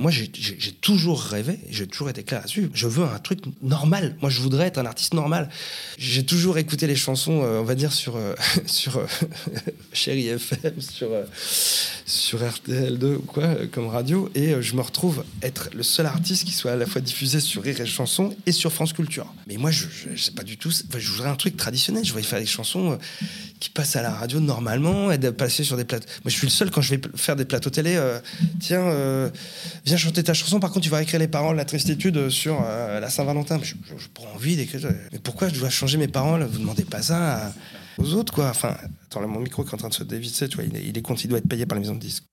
Moi, j'ai toujours rêvé, j'ai toujours été clair là-dessus. Je veux un truc normal. Moi, je voudrais être un artiste normal. J'ai toujours écouté les chansons, euh, on va dire, sur, euh, sur euh, Chéri FM, sur, sur RTL2 ou quoi, comme radio. Et je me retrouve être le seul artiste qui soit à la fois diffusé sur Rire et Chanson et sur France Culture. Mais moi, je ne sais pas du tout. Je voudrais un truc traditionnel. Je voudrais faire des chansons qui passent à la radio normalement et de passer sur des plateaux. Moi, je suis le seul quand je vais faire des plateaux télé. tiens, viens chanter ta chanson. Par contre, tu vas écrire les paroles, la tristitude sur euh, la Saint-Valentin. Je, je, prends envie d'écrire. Mais pourquoi je dois changer mes paroles? Vous demandez pas ça aux autres, quoi. Enfin, attends, là, mon micro est en train de se dévisser, tu vois. Il est, il est il doit être payé par la maison de disques.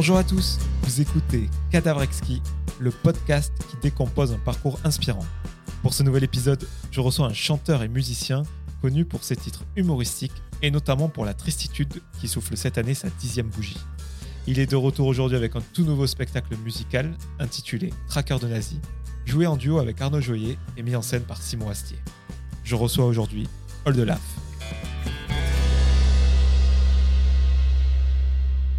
Bonjour à tous vous écoutez Cadavrexki, le podcast qui décompose un parcours inspirant. Pour ce nouvel épisode, je reçois un chanteur et musicien connu pour ses titres humoristiques et notamment pour la tristitude qui souffle cette année sa dixième bougie. Il est de retour aujourd'hui avec un tout nouveau spectacle musical intitulé Tracker de nazi, joué en duo avec Arnaud Joyer et mis en scène par Simon Astier. Je reçois aujourd'hui Oldelaf.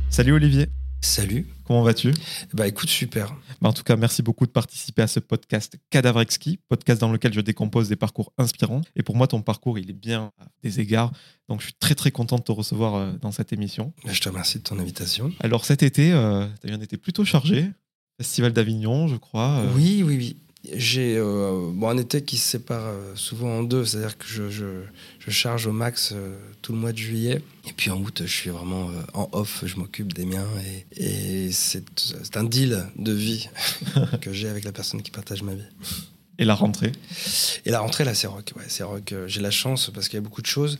Salut Olivier. Salut. Comment vas-tu? Bah écoute, super. Bah, en tout cas, merci beaucoup de participer à ce podcast Cadavre Exquis, podcast dans lequel je décompose des parcours inspirants. Et pour moi, ton parcours, il est bien à des égards. Donc je suis très très content de te recevoir euh, dans cette émission. Bah, je te remercie de ton invitation. Alors cet été, euh, tu as eu un été plutôt chargé. Festival d'Avignon, je crois. Euh. Oui, oui, oui. J'ai euh, bon, un été qui se sépare souvent en deux, c'est-à-dire que je, je, je, charge au max tout le mois de juillet. Et puis en août, je suis vraiment en off, je m'occupe des miens. Et, et c'est un deal de vie que j'ai avec la personne qui partage ma vie. Et la rentrée? Et la rentrée, là, c'est rock. Ouais, c'est rock. J'ai la chance parce qu'il y a beaucoup de choses,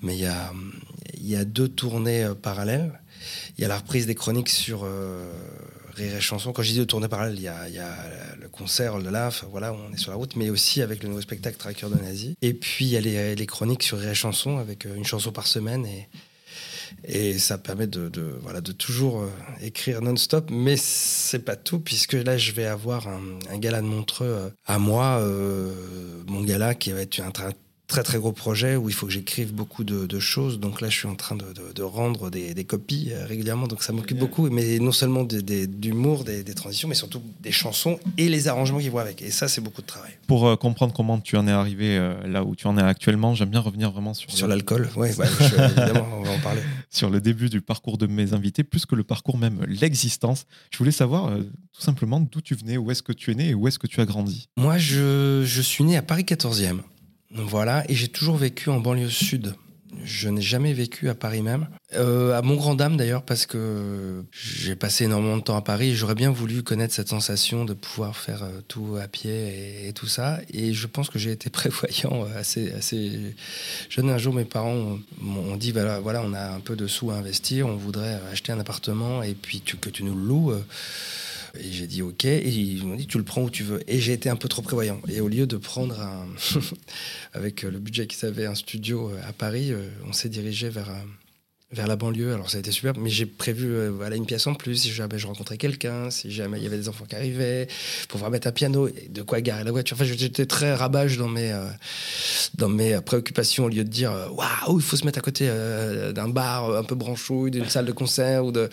mais il y a, il y a deux tournées parallèles. Il y a la reprise des chroniques sur Rire et Chanson. Quand je dis de tourner parallèle, il y a, il y a le concert de l'AF, voilà, on est sur la route, mais aussi avec le nouveau spectacle Tracker de Nazi. Et puis il y a les, chroniques sur Rire et Chanson avec euh, une chanson par semaine et, ça permet de, toujours euh, écrire non-stop, mais c'est pas tout, puisque là, je vais avoir un, un gala de Montreux euh, à moi, mon gala qui va être un, très très gros projet où il faut que j'écrive beaucoup de, de, choses. Donc là, je suis en train de, de, de rendre des, des, copies euh, régulièrement. Donc ça m'occupe beaucoup, mais non seulement d'humour, des, des, transitions, mais surtout des chansons et les arrangements qui vont avec. Et ça, c'est beaucoup de travail. Pour euh, comprendre comment tu en es arrivé euh, là où tu en es actuellement, j'aime bien revenir vraiment sur... Sur l'alcool, oui, bah, évidemment, on va en parler. Sur le début du parcours de mes invités, plus que le parcours même, l'existence. Je voulais savoir euh, tout simplement d'où tu venais, où est-ce que tu es né et où est-ce que tu as grandi? Moi, je, je suis né à Paris 14e. Voilà, et j'ai toujours vécu en banlieue sud. Je n'ai jamais vécu à Paris même. Euh, à mon grand dame d'ailleurs, parce que j'ai passé énormément de temps à Paris et j'aurais bien voulu connaître cette sensation de pouvoir faire euh, tout à pied et, tout ça. Et je pense que j'ai été prévoyant euh, assez, assez jeune. Un jour, mes parents m'ont dit voilà, voilà, on a un peu de sous à investir, on voudrait acheter un appartement et puis que tu nous le loues. Et j'ai dit OK. Et ils m'ont dit tu le prends où tu veux. Et j'ai été un peu trop prévoyant. Et au lieu de prendre un avec le budget qu'ils avaient un studio à Paris, on s'est dirigé vers un vers la banlieue. Alors ça a été super, mais j'ai prévu euh, voilà, une pièce en plus si jamais je rencontrais quelqu'un, si jamais il y avait des enfants qui arrivaient, pour pouvoir mettre un piano, et de quoi garer la voiture. Enfin, j'étais très rabâche dans mes, euh, dans mes préoccupations au lieu de dire euh, waouh, il faut se mettre à côté d'un bar un peu branchouille, d'une salle de concert ou de.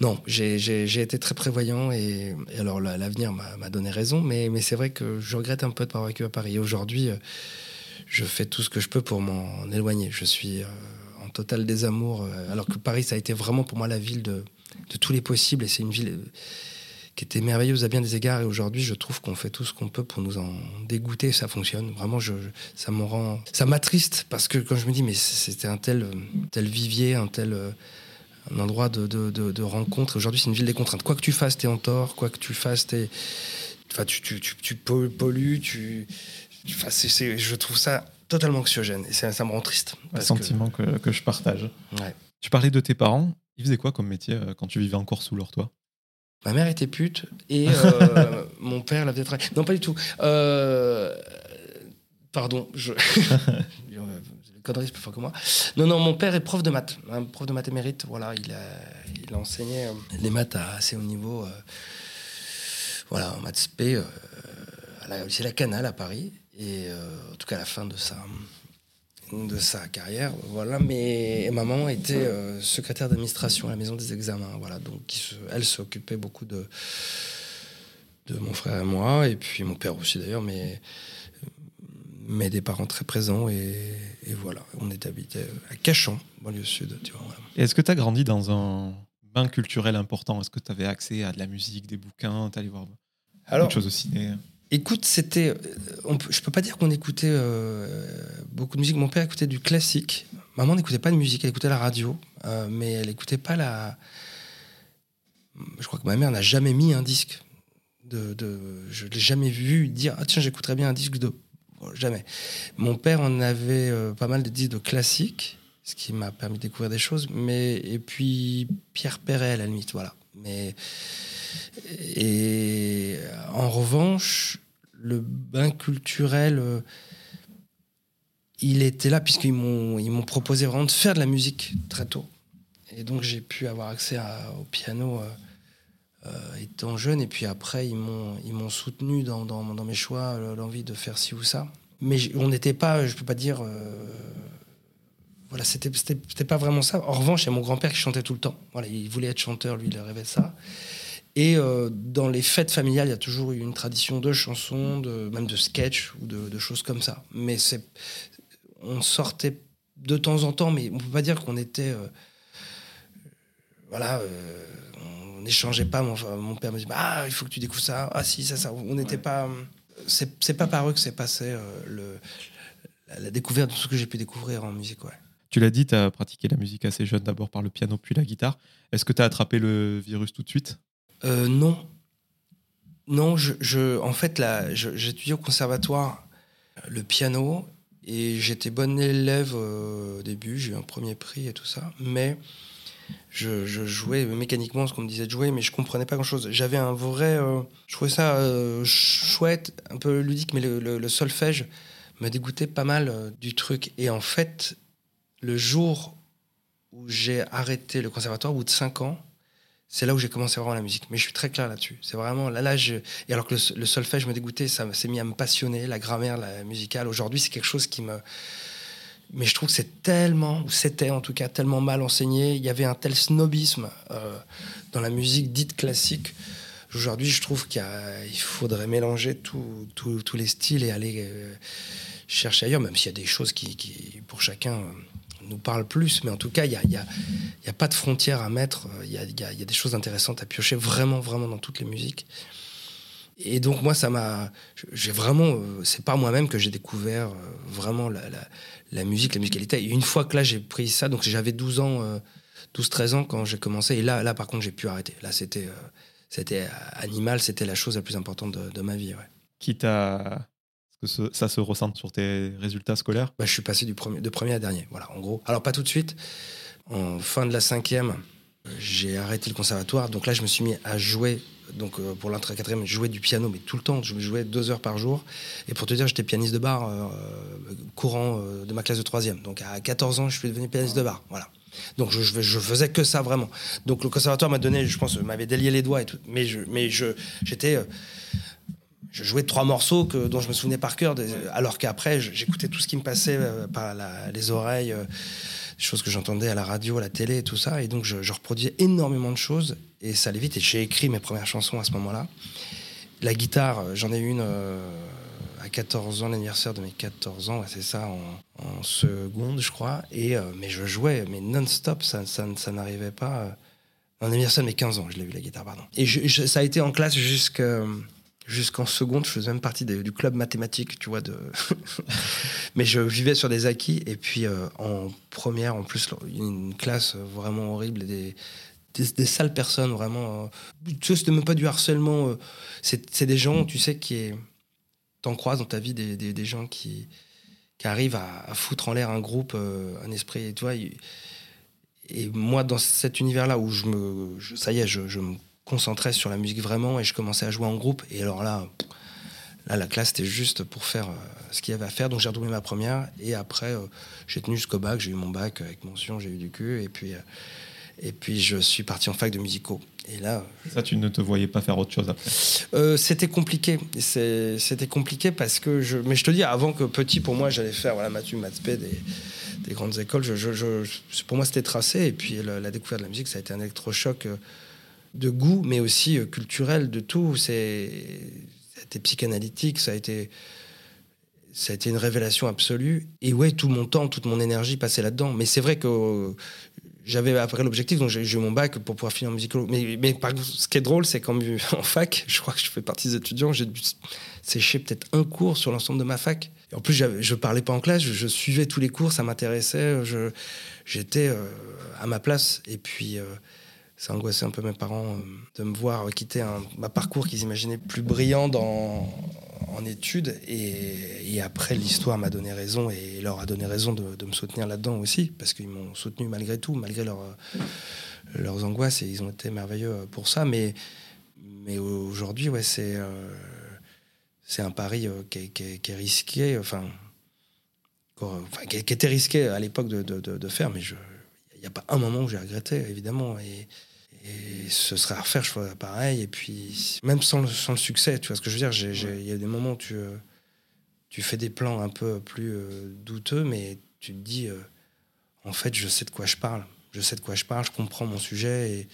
Non, j'ai été très prévoyant et, alors l'avenir m'a donné raison, mais, mais c'est vrai que je regrette un peu de pas avoir vécu à Paris. Aujourd'hui, je fais tout ce que je peux pour m'en éloigner. Je suis total désamour. Euh, alors que Paris, ça a été vraiment pour moi la ville de, tous les possibles. Et c'est une ville euh, qui était merveilleuse à bien des égards. Et aujourd'hui, je trouve qu'on fait tout ce qu'on peut pour nous en dégoûter. Ça fonctionne. Vraiment, je, ça me rend, ça m'attriste parce que quand je me dis, mais c'était un tel, tel vivier, un tel euh, endroit de, rencontre. Aujourd'hui, c'est une ville des contraintes. Quoi que tu fasses, t'es en tort. Quoi que tu fasses, t'es, enfin, tu, tu, tu, tu pollues. Tu, enfin, c'est, c'est, je trouve ça totalement anxiogène. Et ça, ça me rend triste. Un sentiment que... Que, que, je partage. Ouais. Tu parlais de tes parents. Ils faisaient quoi comme métier euh, quand tu vivais encore sous leur toit? Ma mère était pute et euh, mon père l'avait travaillé. Non, pas du tout. Euh, pardon, je... conneries, plus fort que moi. Non, non, mon père est prof de maths, un prof de maths émérite. Voilà, il a, il a enseigné les maths à assez haut niveau. voilà, en maths spé, à la, c'est la Canal à Paris. Et euh, en tout cas, à la fin de sa, de sa carrière, voilà. Mais ma maman était euh, secrétaire d'administration à la maison des examens, voilà. Donc, se- elle s'occupait beaucoup de de mon frère et moi, et puis mon père aussi d'ailleurs, mais mais des parents très présents et, et voilà, on est habité à Cachan, banlieue sud, voilà. Est-ce que tu as grandi dans un bain culturel important? Est-ce que tu avais accès à de la musique, des bouquins Tu allais voir Alors, autre chose au ciné? Écoute, c'était, euh, je peux pas dire qu'on écoutait euh, beaucoup de musique. Mon père écoutait du classique. Maman n'écoutait pas de musique, elle écoutait la radio, euh, mais elle écoutait pas la. Je crois que ma mère n'a jamais mis un disque. De, de, je l'ai jamais vu dire ah tiens j'écouterais bien un disque de Bon, jamais. Mon père en avait pas mal de disques de classiques, ce qui m'a permis de découvrir des choses. Mais et puis Pierre Perret à la limite, voilà. Mais et en revanche, le bain culturel, euh, il était là puisqu'ils m'ont ils m'ont proposé vraiment de faire de la musique très tôt. Et donc j'ai pu avoir accès au piano euh, euh, étant jeune. Et puis après, ils m'ont ils m'ont soutenu dans, dans, dans mes choix, l'envie de faire ci ou ça. Mais on n'était pas, je peux pas dire. voilà, c'était c'était c'était pas vraiment ça. En revanche, il y a mon grand-père qui chantait tout le temps. Voilà, il voulait être chanteur, lui, il rêvait de ça. Et euh, dans les fêtes familiales, il y a toujours eu une tradition de chansons, de, même de sketch ou de, de choses comme ça. Mais c'est, on sortait de temps en temps, mais on peut pas dire qu'on était, euh, voilà, euh, on n'échangeait pas. Mon, père me dit, ah, il faut que tu découvres ça. Ah si, ça, ça. On n'était pas, c'est, c'est pas par eux que c'est passé le, la, la découverte de tout ce que j'ai pu découvrir en musique, ouais. Tu l'as dit, tu as pratiqué la musique assez jeune, d'abord par le piano, puis la guitare. Est-ce que tu as attrapé le virus tout de suite? Euh, non. Non, je, en fait, j'étudiais au conservatoire euh, le piano et j'étais bon élève euh, au début, j'ai eu un premier prix et tout ça, mais je, jouais mécaniquement ce qu'on me disait de jouer, mais je comprenais pas grand-chose. J'avais un vrai... je trouvais ça chouette, un peu ludique, mais le, solfège me dégoûtait pas mal du truc. Et en fait, le jour où j'ai arrêté le conservatoire, au bout de 5 ans, c'est là où j'ai commencé vraiment la musique. Mais je suis très clair là-dessus. C'est vraiment là, là, et alors que le, le solfège me dégoûtait, ça s'est mis à me passionner, la grammaire, la musicale. Aujourd'hui, c'est quelque chose qui me. Mais je trouve que c'est tellement, ou c'était en tout cas tellement mal enseigné. Il y avait un tel snobisme euh, dans la musique dite classique. Aujourd'hui, je trouve qu'il faudrait mélanger tous les styles et aller euh, chercher ailleurs, même s'il y a des choses qui, pour chacun, nous parlent plus. Mais en tout cas, il n'y a, y a- y a pas de frontières à mettre. Il y a, il y a- y a des choses intéressantes à piocher vraiment, vraiment dans toutes les musiques. Et donc, moi, ça m'a. J'ai vraiment. euh, C'est par moi-même que j'ai découvert euh, vraiment la, la- musique, la musicalité. Et une fois que là, j'ai pris ça, donc j'avais 12 ans, euh, 12-13 ans quand j'ai commencé. Et là, là, par contre, j'ai pu arrêter. Là, c'était. euh, c'était animal, c'était la chose la plus importante de, ma vie. ouais. Qui. Que ça se ressent sur tes résultats scolaires Bah, je suis passé du premier, de premier à dernier, voilà, en gros. Alors, pas tout de suite. En fin de la cinquième, j'ai arrêté le conservatoire. Donc là, je me suis mis à jouer, donc euh, pour l'entrée quatrième, je jouais du piano, mais tout le temps. Je jouais deux heures par jour. Et pour te dire, j'étais pianiste de bar euh, courant euh, de ma classe de troisième. Donc à 14 ans, je suis devenu pianiste de bar, voilà. Donc je, je, faisais que ça vraiment. Donc le conservatoire m'a donné, je pense, m'avait délié les doigts et tout. Mais je, mais je, j'étais, je jouais trois morceaux que, dont je me souvenais par cœur, alors qu'après j'écoutais tout ce qui me passait euh, par les oreilles, euh, des choses que j'entendais à la radio, à la télé et tout ça. Et donc je, reproduisais énormément de choses et ça allait vite. Et j'ai écrit mes premières chansons à ce moment-là. La guitare, euh, j'en ai une à 14 ans, l'anniversaire de mes 14 ans, c'est ça, en, seconde, je crois. Et, mais je jouais, mais non-stop, ça, ça, n'arrivait pas. en anniversaire de mes 15 ans, je l'ai eu la guitare, pardon. Et ça a été en classe jusqu'à jusqu'en seconde, je faisais même partie du club mathématique, tu vois. De... Mais je vivais sur des acquis. Et puis euh, en première, en plus, une classe vraiment horrible, des, des, sales personnes, vraiment. euh, Tu sais, c'était même pas du harcèlement. euh, c'est des gens, tu sais, qui est... t'en croises dans ta vie, des, des, gens qui, qui arrivent à, foutre en l'air un groupe, un esprit, tu vois. Et, moi, dans cet univers-là où je me, ça y est, je, je me concentrais sur la musique vraiment et je commençais à jouer en groupe. Et alors là, Là, la classe, c'était juste pour faire euh, ce qu'il y avait à faire. Donc, j'ai redoublé ma première. Et après, euh, j'ai tenu jusqu'au bac. J'ai eu mon bac avec mention, j'ai eu du cul. Et puis, euh, et puis, je suis parti en fac de musicaux. Et là, Ça, tu ne te voyais pas faire autre chose après? euh, c'était compliqué. C'était compliqué parce que je. Mais je te dis, avant que petit, pour moi, j'allais faire voilà, Mathieu, Matspé, des, des grandes écoles. Je, je- je- je- pour moi, c'était tracé. Et puis, la, la découverte de la musique, ça a été un électrochoc de goût, mais aussi euh, culturel, de tout. C'est. Ça psychanalytique, ça a été. Ça a été une révélation absolue. Et ouais, tout mon temps, toute mon énergie passait là-dedans. Mais c'est vrai que j'avais après l'objectif, donc j'ai eu mon bac pour pouvoir finir en musicolo. Mais, mais par ce qui est drôle, c'est qu'en en fac, je crois que je fais partie des étudiants, j'ai dû sécher peut-être un cours sur l'ensemble de ma fac. En plus, je parlais pas en classe, je, suivais tous les cours, ça m'intéressait, j'étais euh, à ma place. Et puis, euh, ça angoissait un peu mes parents euh, de me voir quitter un, parcours qu'ils imaginaient plus brillant dans, en études. Et, et après, l'histoire m'a donné raison et leur a donné raison de, de me soutenir là-dedans aussi, parce qu'ils m'ont soutenu malgré tout, malgré leur, euh, leurs angoisses, et ils ont été merveilleux pour ça. Mais, mais aujourd'hui, ouais, c'est euh, c'est un pari qui, est, qui risqué, enfin, qui, était risqué à l'époque de, de- de- faire, mais il n'y a pas un moment où j'ai regretté, évidemment. Et, et ce serait à refaire, je ferais pareil. Et puis, même sans le, sans le succès, tu vois ce que je veux dire, il y a des moments où tu, euh, tu fais des plans un peu plus euh, douteux, mais tu te dis, euh, en fait, je sais de quoi je parle. Je sais de quoi je parle, je comprends mon sujet et,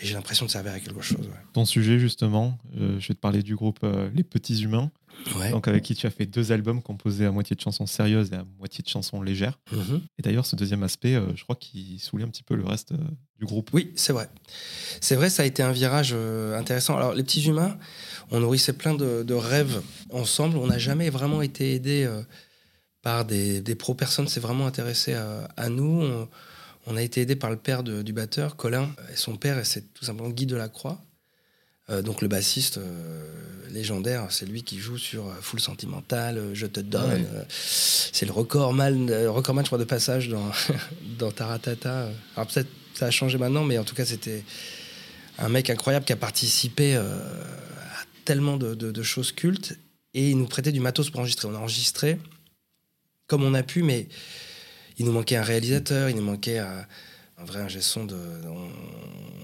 et j'ai l'impression de servir à quelque chose. ouais. Ton sujet, justement, euh, je vais te parler du groupe euh, Les Petits Humains, Ouais. donc avec qui tu as fait deux albums composés à moitié de chansons sérieuses et à moitié de chansons légères. Mhm. Et d'ailleurs, ce deuxième aspect, euh, je crois qu'il saoulait un petit peu le reste du groupe. Oui, c'est vrai. C'est vrai, ça a été un virage intéressant. Alors, les petits humains, on nourrissait plein de, de rêves ensemble. On n'a jamais vraiment été aidés par des, des pros. Personne s'est vraiment intéressé à, à nous. On, on a été aidés par le père de- du batteur, Colin. Et son père, c'est tout simplement Guy Delacroix. Euh, donc le bassiste euh, légendaire, c'est lui qui joue sur euh, Full Sentimental, euh, Je te donne. Ouais. euh, c'est le recordman, euh, recordman, je crois, de passage dans, dans Taratata. Alors peut-être ça a changé maintenant, mais en tout cas, c'était un mec incroyable qui a participé à tellement de, de- de choses cultes et il nous prêtait du matos pour enregistrer. On a enregistré comme on a pu, mais il nous manquait un réalisateur, il nous manquait un, un vrai ingé son. De, on,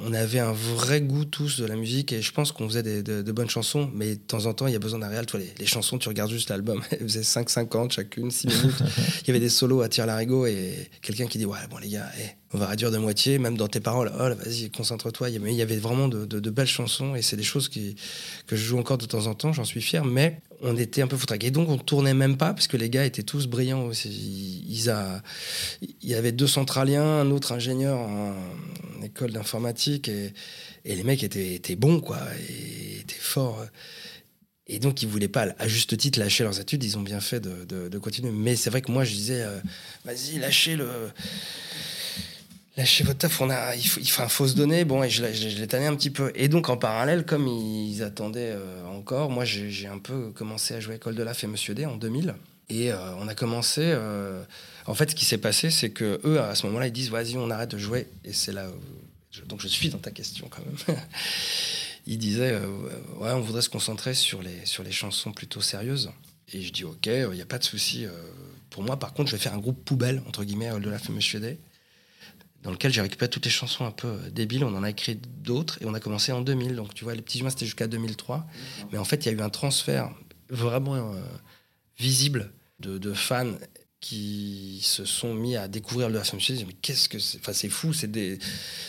on avait un vrai goût tous de la musique et je pense qu'on faisait des- de, de bonnes chansons, mais de temps en temps, il y a besoin d'un les, les chansons, tu regardes juste l'album, elles faisaient 5-50 chacune, 6 minutes. il y avait des solos à tir larigot et quelqu'un qui dit Ouais, bon, les gars, eh, on va réduire de moitié, même dans tes paroles. Oh, vas-y, concentre-toi. Il y avait- vraiment de, belles chansons et c'est des choses que je joue encore de temps en temps, j'en suis fier, mais on était un peu foutraqués. Et donc, on tournait même pas parce que les gars étaient tous brillants aussi. Il y avait deux centraliens, un autre ingénieur en, école d'informatique et, les mecs étaient, bons, quoi, et étaient forts. Et donc, ils voulaient pas, à juste titre, lâcher leurs études. Ils ont bien fait de continuer. Mais c'est vrai que moi, je disais, euh, vas-y, lâchez le. Lâchez votre taf, on a, il, faut, il faut, faut se donner. Bon, et je, je, l'ai un petit peu. Et donc, en parallèle, comme ils attendaient euh, encore, moi, j'ai un peu commencé à jouer École de l'AF et Monsieur D en 2000. Et euh, on a commencé. euh, en fait, ce qui s'est passé, c'est que eux, à ce moment-là, ils disent vas-y, on arrête de jouer. Et c'est là. je- donc, je suis dans ta question quand même. ils disaient ouais, on voudrait se concentrer sur les, sur les chansons plutôt sérieuses. Et je dis ok, il n'y a pas de souci. pour moi, par contre, je vais faire un groupe poubelle, entre guillemets, de la fameuse D dans lequel j'ai récupéré toutes les chansons un peu euh, débiles. On en a écrit d'autres et on a commencé en 2000. Donc, tu vois, les petits humains, c'était jusqu'à 2003. Mais en fait, il y a eu un transfert vraiment euh, visible de, de fans qui se sont mis à découvrir le FM mais qu'est-ce que c'est? Enfin c'est fou c'est des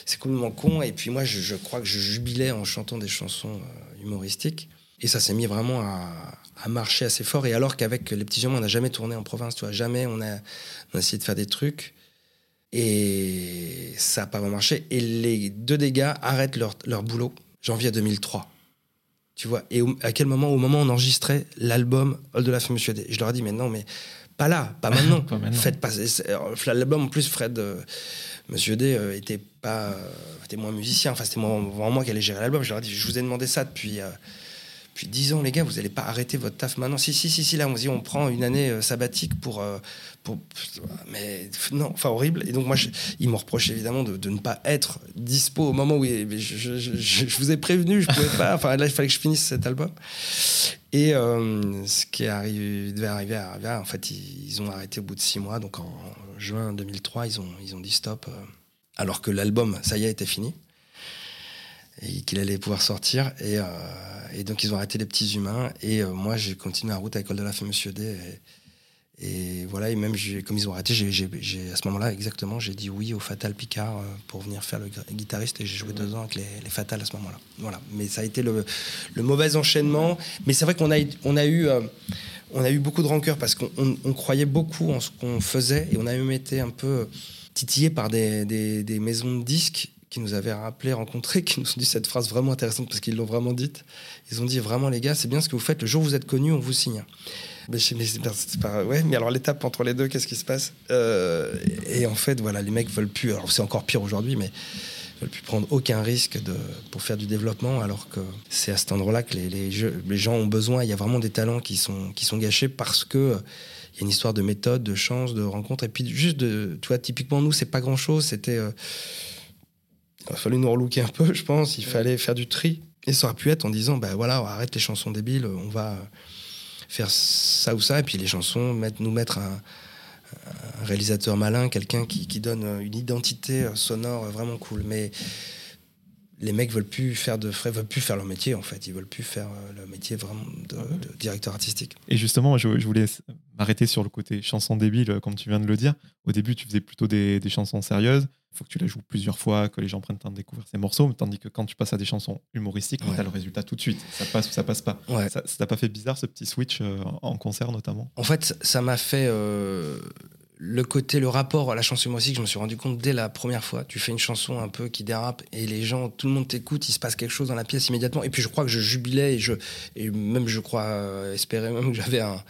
c'est complètement con. Et puis moi je, je crois que je jubilais en chantant des chansons euh, humoristiques. Et ça s'est mis vraiment à, à marcher assez fort. Et alors qu'avec les petits hommes on n'a jamais tourné en province tu vois. Jamais on a, on a essayé de faire des trucs et ça n'a pas vraiment marché. Et les deux des gars arrêtent leur, leur boulot janvier 2003 tu vois et au- à quel moment au moment où on enregistrait l'album All de la Femme Monsieur D je leur ai dit mais non mais pas là pas maintenant. Pas maintenant. faites pas alors, l'album en plus Fred euh, Monsieur D euh, était pas euh, était moins musicien. Enfin c'était moi- vraiment moi qui allais gérer l'album. Je leur ai dit je vous ai demandé ça depuis depuis 10 ans les gars vous n'allez pas arrêter votre taf maintenant si si si si là on dit on prend une année euh, sabbatique pour euh, pour mais non enfin horrible et donc moi ils m'ont reproché évidemment de, de ne pas être dispo au moment où je, je- vous ai prévenu je pouvais pas enfin là il fallait que je finisse cet album Et euh, ce qui est arrivé, devait arriver en fait, ils, ont arrêté au bout de six mois. Donc en juin 2003, ils ont, ils ont dit stop. Alors que l'album, ça y est, était fini. Et qu'il allait pouvoir sortir. Et, et, donc ils ont arrêté les petits humains. Et moi, j'ai continué la route avec Old Olaf et Monsieur D. Et, et voilà, et même comme ils ont arrêté, j'ai, à ce moment-là, exactement, j'ai dit oui au Fatal Picard euh, pour venir faire le guitariste et j'ai joué deux ans avec les, les Fatal à ce moment-là. Voilà, mais ça a été le, le mauvais enchaînement. Mais c'est vrai qu'on a, on a eu. Euh, on a eu beaucoup de rancœur parce qu'on croyait beaucoup en ce qu'on faisait et on a même été un peu titillé par des, des, des maisons de disques qui nous avaient rappelé, rencontrés, qui nous ont dit cette phrase vraiment intéressante parce qu'ils l'ont vraiment dite. Ils ont dit vraiment les gars, c'est bien ce que vous faites. Le jour où vous êtes connus, on vous signe. Mais, alors l'étape entre les deux, qu'est-ce qui se passe? Euh, Et en fait, voilà, les mecs veulent plus. Alors c'est encore pire aujourd'hui, mais veulent plus prendre aucun risque pour faire du développement, alors que c'est à cet endroit-là que les, gens ont besoin. Il y a vraiment des talents qui sont, gâchés parce que il y a une histoire de méthode, de chance, de rencontre, et puis juste de, tu vois, typiquement nous, c'est pas grand-chose. C'était, euh, il a fallu nous relooker un peu, je pense. Il fallait faire du tri. Et ça aurait pu être en disant, ben voilà, arrête les chansons débiles, on va faire ça ou ça, et puis les chansons, mettre, nous mettre un, réalisateur malin, quelqu'un qui, qui, donne une identité sonore vraiment cool. Mais les mecs veulent plus faire de frais, veulent plus faire leur métier en fait. Ils veulent plus faire euh, le métier vraiment de, directeur artistique. Et justement, je, voulais m'arrêter sur le côté chanson débile, comme tu viens de le dire. Au début, tu faisais plutôt des, chansons sérieuses. Il faut que tu les joues plusieurs fois, que les gens prennent le temps de découvrir ces morceaux. Tandis que quand tu passes à des chansons humoristiques, tu as le résultat tout de suite. Ça passe ou ça passe pas. Ça t'a pas fait bizarre ce petit switch euh, en concert notamment? En fait, ça m'a fait. Euh, le côté, le rapport à la chanson humoristique, je me suis rendu compte dès la première fois. Tu fais une chanson un peu qui dérape et les gens, tout le monde t'écoute, il se passe quelque chose dans la pièce immédiatement. Et puis je crois que je jubilais et, je, et même je crois euh, espérer même que j'avais un.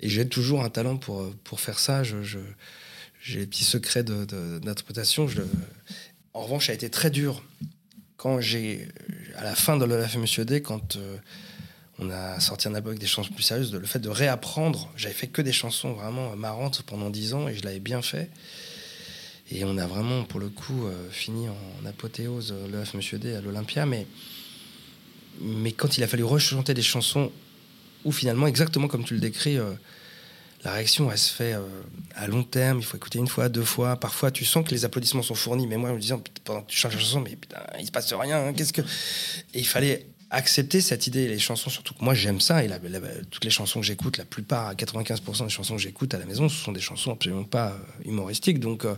Et j'ai toujours un talent pour, pour faire ça. Je, j'ai des petits secrets d'interprétation. De, en revanche, ça a été très dur quand j'ai, à la fin de la Monsieur D, quand. Euh, on a sorti un album avec des chansons plus sérieuses. Le fait de réapprendre, j'avais fait que des chansons vraiment marrantes pendant dix ans et je l'avais bien fait. Et on a vraiment, pour le coup, euh, fini en apothéose euh, le F Monsieur D à l'Olympia. Mais, mais quand il a fallu rechanter des chansons où finalement, exactement comme tu le décris, euh, la réaction, elle se fait à long terme. Il faut écouter une fois, deux fois. Parfois, tu sens que les applaudissements sont fournis. Mais moi, je me disais, pendant que tu changes la chanson, mais putain, il se passe rien. Hein, qu'est-ce que. Et il fallait accepter cette idée. Les chansons, surtout que moi j'aime ça, et toutes les chansons que j'écoute, la plupart, 95% des chansons que j'écoute à la maison, ce sont des chansons absolument pas euh, humoristiques. Donc, euh,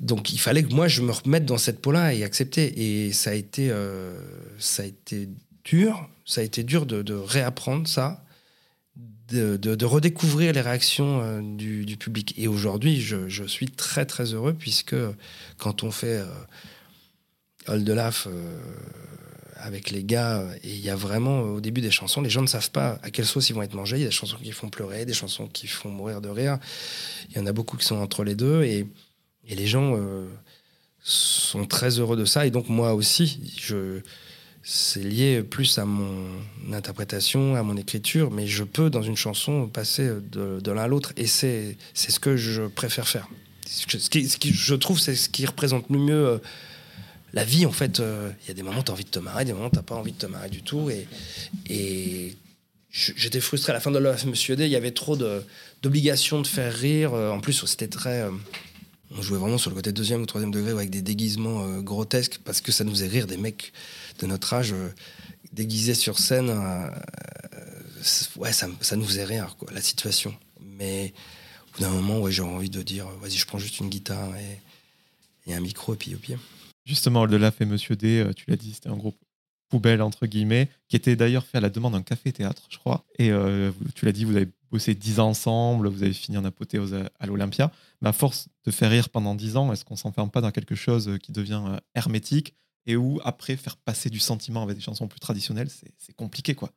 donc il fallait que moi je me remette dans cette peau-là et accepter. Et ça a été, euh, ça a été dur, ça a été dur de, réapprendre ça. De, redécouvrir les réactions du, public. Et aujourd'hui, je, je, suis très très heureux puisque quand on fait Old Olaf avec les gars. Et il y a vraiment, au début des chansons, les gens ne savent pas à quelle sauce ils vont être mangés. Il y a des chansons qui font pleurer, des chansons qui font mourir de rire. Il y en a beaucoup qui sont entre les deux. Et, les gens euh, sont très heureux de ça. Et donc, moi aussi. C'est lié plus à mon interprétation, à mon écriture, mais je peux, dans une chanson, passer de, l'un à l'autre. Et c'est ce que je préfère faire. Ce qui je trouve, c'est ce qui représente le mieux euh, la vie, en fait, euh, il y a des moments où tu as envie de te marrer, des moments où tu pas envie de te marrer du tout. Et, j'étais frustré à la fin de la Monsieur D. Il y avait trop d'obligations de, faire rire. Euh, en plus, c'était très. Euh, on jouait vraiment sur le côté deuxième ou troisième degré avec des déguisements grotesques parce que ça nous faisait rire des mecs de notre âge déguisés sur scène. ouais, ça, ça, nous faisait rire, quoi, la situation. Mais au bout d'un moment, ouais, j'ai envie de dire vas-y, je prends juste une guitare et, et un micro et puis au pied. Justement, au-delà fait Monsieur D, euh, tu l'as dit, c'était un groupe poubelle, entre guillemets, qui était d'ailleurs fait à la demande d'un café-théâtre, je crois. Et euh, tu l'as dit, vous avez bossé dix ans ensemble, vous avez fini en apothéose à, l'Olympia. Mais à force de faire rire pendant dix ans, est-ce qu'on s'enferme pas dans quelque chose qui devient euh, hermétique et où, après, faire passer du sentiment avec des chansons plus traditionnelles, c'est compliqué, quoi?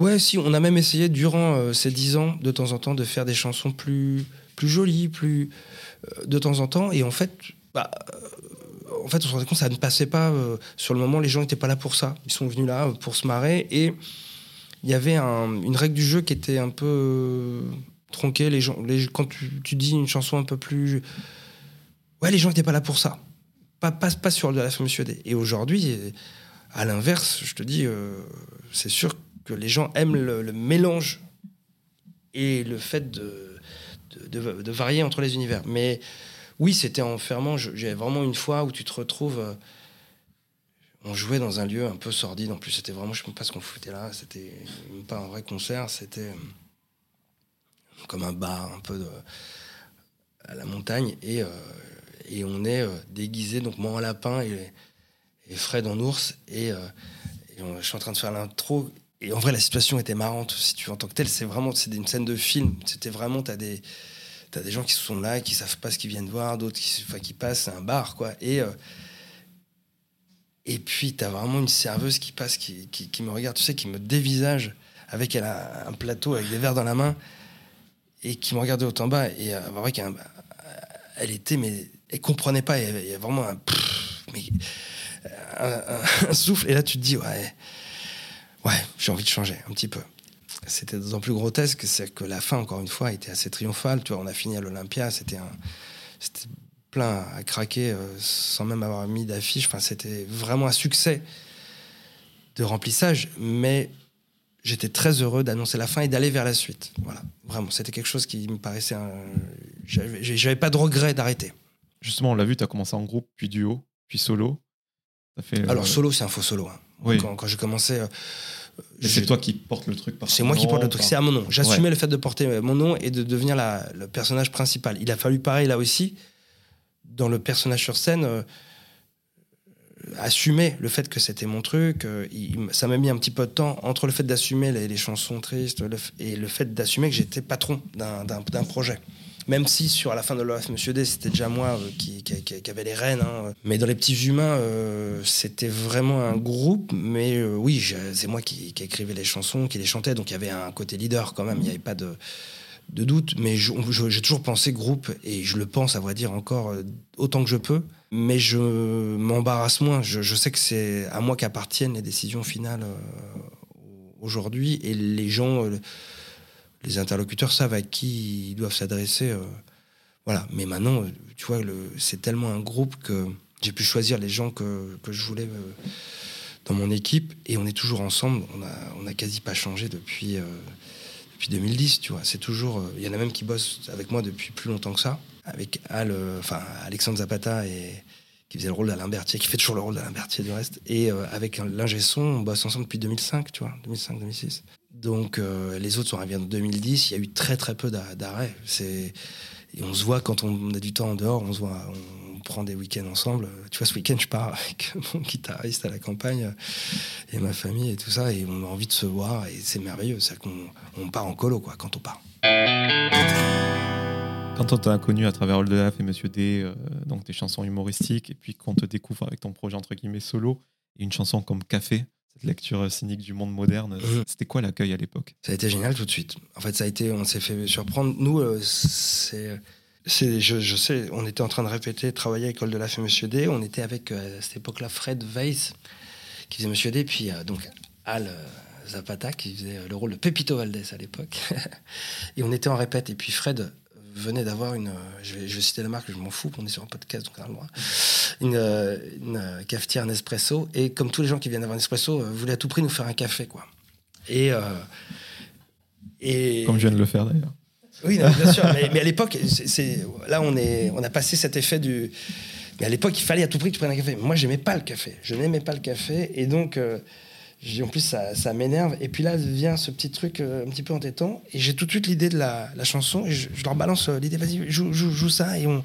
Ouais, si, on a même essayé durant ces dix ans, de temps en temps, de faire des chansons plus, plus jolies, plus. de temps en temps. Et en fait, bah, en fait, on se rendait compte que ça ne passait pas. Euh, sur le moment, les gens n'étaient pas là pour ça. Ils sont venus là euh, pour se marrer. Et il y avait une règle du jeu qui était un peu euh, tronquée. Les gens, quand tu, dis une chanson un peu plus. Ouais, les gens n'étaient pas là pour ça. Pas, pas, pas sur de la Monsieur D. Et aujourd'hui, à l'inverse, je te dis, c'est sûr que les gens aiment le, mélange et le fait de- de varier entre les univers. Mais oui, c'était enfermant. J'ai vraiment une fois où tu te retrouves. euh, on jouait dans un lieu un peu sordide. En plus, c'était vraiment, je ne sais pas ce qu'on foutait là. C'était pas un vrai concert. C'était euh, comme un bar un peu de, à la montagne. Et, euh, et on est euh, déguisé, donc moi en lapin et, Fred en ours. Et, on- je suis en train de faire l'intro. Et en vrai, la situation était marrante, si tu en tant que tel. C'est vraiment c'est une scène de film. C'était vraiment, tu as des. T'as des gens qui sont là, qui savent pas ce qu'ils viennent voir, d'autres qui, qui passent, c'est un bar, quoi. Et, euh, et puis, t'as vraiment une serveuse qui passe, qui, qui, me regarde, tu sais, qui me dévisage avec elle a un plateau avec des verres dans la main et qui me regardait haut en bas. Et euh, vrai qu'elle elle était, mais elle comprenait pas. Il y avait, vraiment un, un- un souffle. Et là, tu te dis, ouais, ouais, j'ai envie de changer un petit peu. C'était d'autant plus grotesque, c'est que la fin, encore une fois, était assez triomphale. Tu vois, on a fini à l'Olympia, c'était un, plein à craquer euh, sans même avoir mis d'affiche. Enfin, c'était vraiment un succès de remplissage, mais j'étais très heureux d'annoncer la fin et d'aller vers la suite. Voilà, vraiment, c'était quelque chose qui me paraissait. un- J'avais pas de regret d'arrêter. Justement, on l'a vu, tu as commencé en groupe, puis duo, puis solo. Fait, euh, Alors, solo, c'est un faux solo. hein. Oui. Quand, quand j'ai commencé. euh, c'est toi qui portes le truc par C'est moi qui porte le truc, par- c'est à mon nom. J'assumais Ouais. le fait de porter mon nom et de devenir la- le personnage principal. Il a fallu pareil là aussi, dans le personnage sur scène, euh, assumer le fait que c'était mon truc. euh, il- ça m'a mis un petit peu de temps entre le fait d'assumer les, les chansons tristes le et le fait d'assumer que j'étais patron d'un projet. Même si sur la fin de l'OF Monsieur D, c'était déjà moi euh, qui, qui, avait les rênes. hein. Mais dans les petits humains, euh, c'était vraiment un groupe. Mais euh, oui, c'est moi qui, écrivais les chansons, qui les chantais. Donc il y avait un côté leader quand même. Il n'y avait pas de, doute. Mais j'ai toujours pensé groupe et je le pense, à vrai dire, encore autant que je peux. Mais je m'embarrasse moins. Je, sais que c'est à moi qu'appartiennent les décisions finales aujourd'hui. Et les gens. Les interlocuteurs savent à qui ils doivent s'adresser. euh, voilà. Mais maintenant, euh, tu vois, c'est tellement un groupe que j'ai pu choisir les gens que, que je voulais euh, dans mon équipe et on est toujours ensemble. On a, on a quasi pas changé depuis, depuis 2010, tu vois. C'est toujours. Il y en a même qui bossent avec moi depuis plus longtemps que ça. Avec Al, enfin, Alexandre Zapata et qui faisait le rôle d'Alain Berthier, qui fait toujours le rôle d'Alain Berthier du reste. Et avec l'ingé son, on bosse ensemble depuis 2005, tu vois, 2005-2006. Donc euh, les autres sont arrivés en 2010. Il y a eu très très peu d'a- d'arrêts. Et on se voit quand on a du temps en dehors. On se voit, on prend des week-ends ensemble. Tu vois, ce week-end, je pars avec mon guitariste à la campagne euh, et ma famille et tout ça, et on a envie de se voir et c'est merveilleux. C'est qu'on on part en colo quoi quand on part. Quand on t'a connu à travers Old Laf et Monsieur D, euh, donc tes chansons humoristiques, et puis qu'on te découvre avec ton projet entre guillemets solo, une chanson comme Café, cette lecture cynique du monde moderne, Mhm. c'était quoi l'accueil à l'époque? Ça a été génial tout de suite. En fait, ça a été, on s'est fait surprendre. Nous, euh, c'est, je, je sais, on était en train de répéter, travailler à l'école de la fée Monsieur D. On était avec euh, à cette époque-là Fred Weiss qui faisait Monsieur D, puis euh, donc Al Zapata qui faisait le rôle de Pepito Valdez à l'époque. et on était en répète. Et puis Fred venait d'avoir une, je vais, je vais citer la marque, je m'en fous, on est sur un podcast donc on a le droit, une, euh, une euh, cafetière Nespresso. Et comme tous les gens qui viennent d'avoir un Nespresso, euh, voulaient à tout prix nous faire un café, quoi. Et, euh, et Comme je viens de le faire d'ailleurs. oui, non, bien sûr. mais, mais à l'époque, c'est- c'est- là, on, est, on a passé cet effet du. Mais à l'époque, il fallait à tout prix que tu prennes un café. Moi, j'aimais pas le café. Je n'aimais pas le café. Et donc, euh, en plus, ça, ça m'énerve. Et puis là, vient ce petit truc euh, un petit peu entêtant. Et j'ai tout de suite l'idée de la, la chanson. Et je, je leur balance euh, l'idée, vas-y, joue, joue, joue ça. Et on,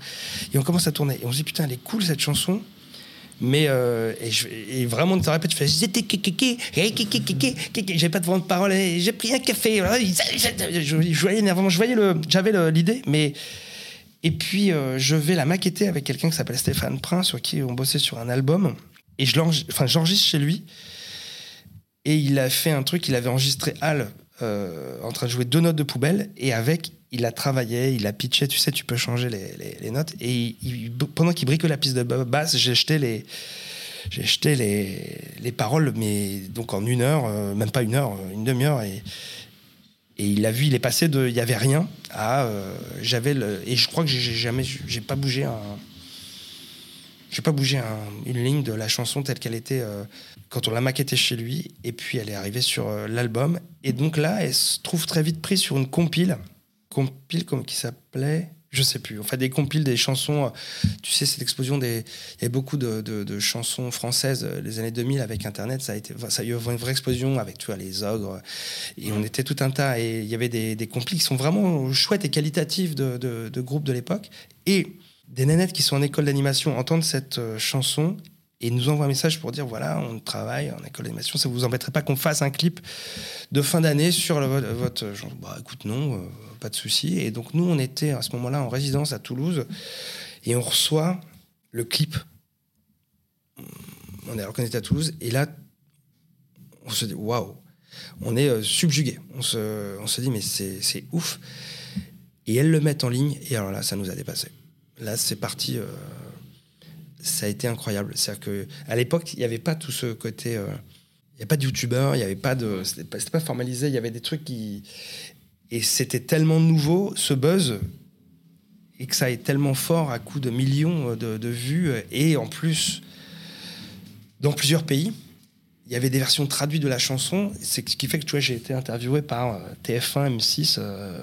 et on commence à tourner. Et on se dit, putain, elle est cool cette chanson. Mais euh, et, je- et vraiment, tu te répètes, tu fais J'étais kékéké. J'ai pas de de parole, j'ai pris un café. Je, je voyais énervement, je voyais le, j'avais l'idée, mais. Et puis, euh, je vais la maqueter avec quelqu'un qui s'appelle Stéphane Prince, sur qui on bossait sur un album. Et je enfin, j'enregistre chez lui. Et il a fait un truc, il avait enregistré Al euh, en train de jouer deux notes de poubelle. Et avec, il a travaillé, il a pitché, tu sais, tu peux changer les, notes. Et pendant qu'il bricolait la piste de basse, j'ai jeté les. J'ai jeté les, les paroles, mais donc en une heure, euh, même pas une heure, euh, une demi-heure. Et, et il a vu, il est passé de il y avait rien à j'avais le et je crois que j'ai jamais j'ai pas bougé un j'ai pas bougé un- une ligne de la chanson telle qu'elle était quand on l'a maquettée chez lui, et puis elle est arrivée sur euh, l'album. Et donc là, elle se trouve très vite prise sur une compile, compile comme qui s'appelait? Je sais plus. Enfin, des compiles, des chansons. euh, Tu sais, cette explosion des. Il y avait beaucoup de, de- de chansons françaises euh, les années 2000 avec Internet. Ça a été, ça a eu une vraie explosion avec, tu vois, les ogres. Et on était tout un tas. Et il y avait des, des compiles qui sont vraiment chouettes et qualitatifs de, groupes de l'époque. Et des nénettes qui sont en école d'animation entendent cette chanson et nous envoient un message pour dire voilà, on travaille en école d'animation. Ça vous embêterait pas qu'on fasse un clip de fin d'année sur votre. genre, bah écoute, non, euh, pas de souci. Et donc, nous, on était à ce moment-là en résidence à Toulouse et on reçoit le clip. On est alors qu'on était à Toulouse et là, on se dit waouh, on est euh, subjugué. On se, on se dit mais c'est c'est ouf. Et elles le mettent en ligne et alors là, ça nous a dépassé. Là, c'est parti. euh, ça a été incroyable. C'est-à-dire que à l'époque, il n'y avait pas tout ce côté. euh, il n'y avait pas de youtubeur, il n'y avait pas de. C'était pas, formalisé, il y avait des trucs qui. Et c'était tellement nouveau, ce buzz, et que ça est tellement fort à coup de millions de, de vues, et en plus, dans plusieurs pays. Il y avait des versions traduites de la chanson, c'est ce qui fait que tu vois, j'ai été interviewé par euh, TF1, M6, euh,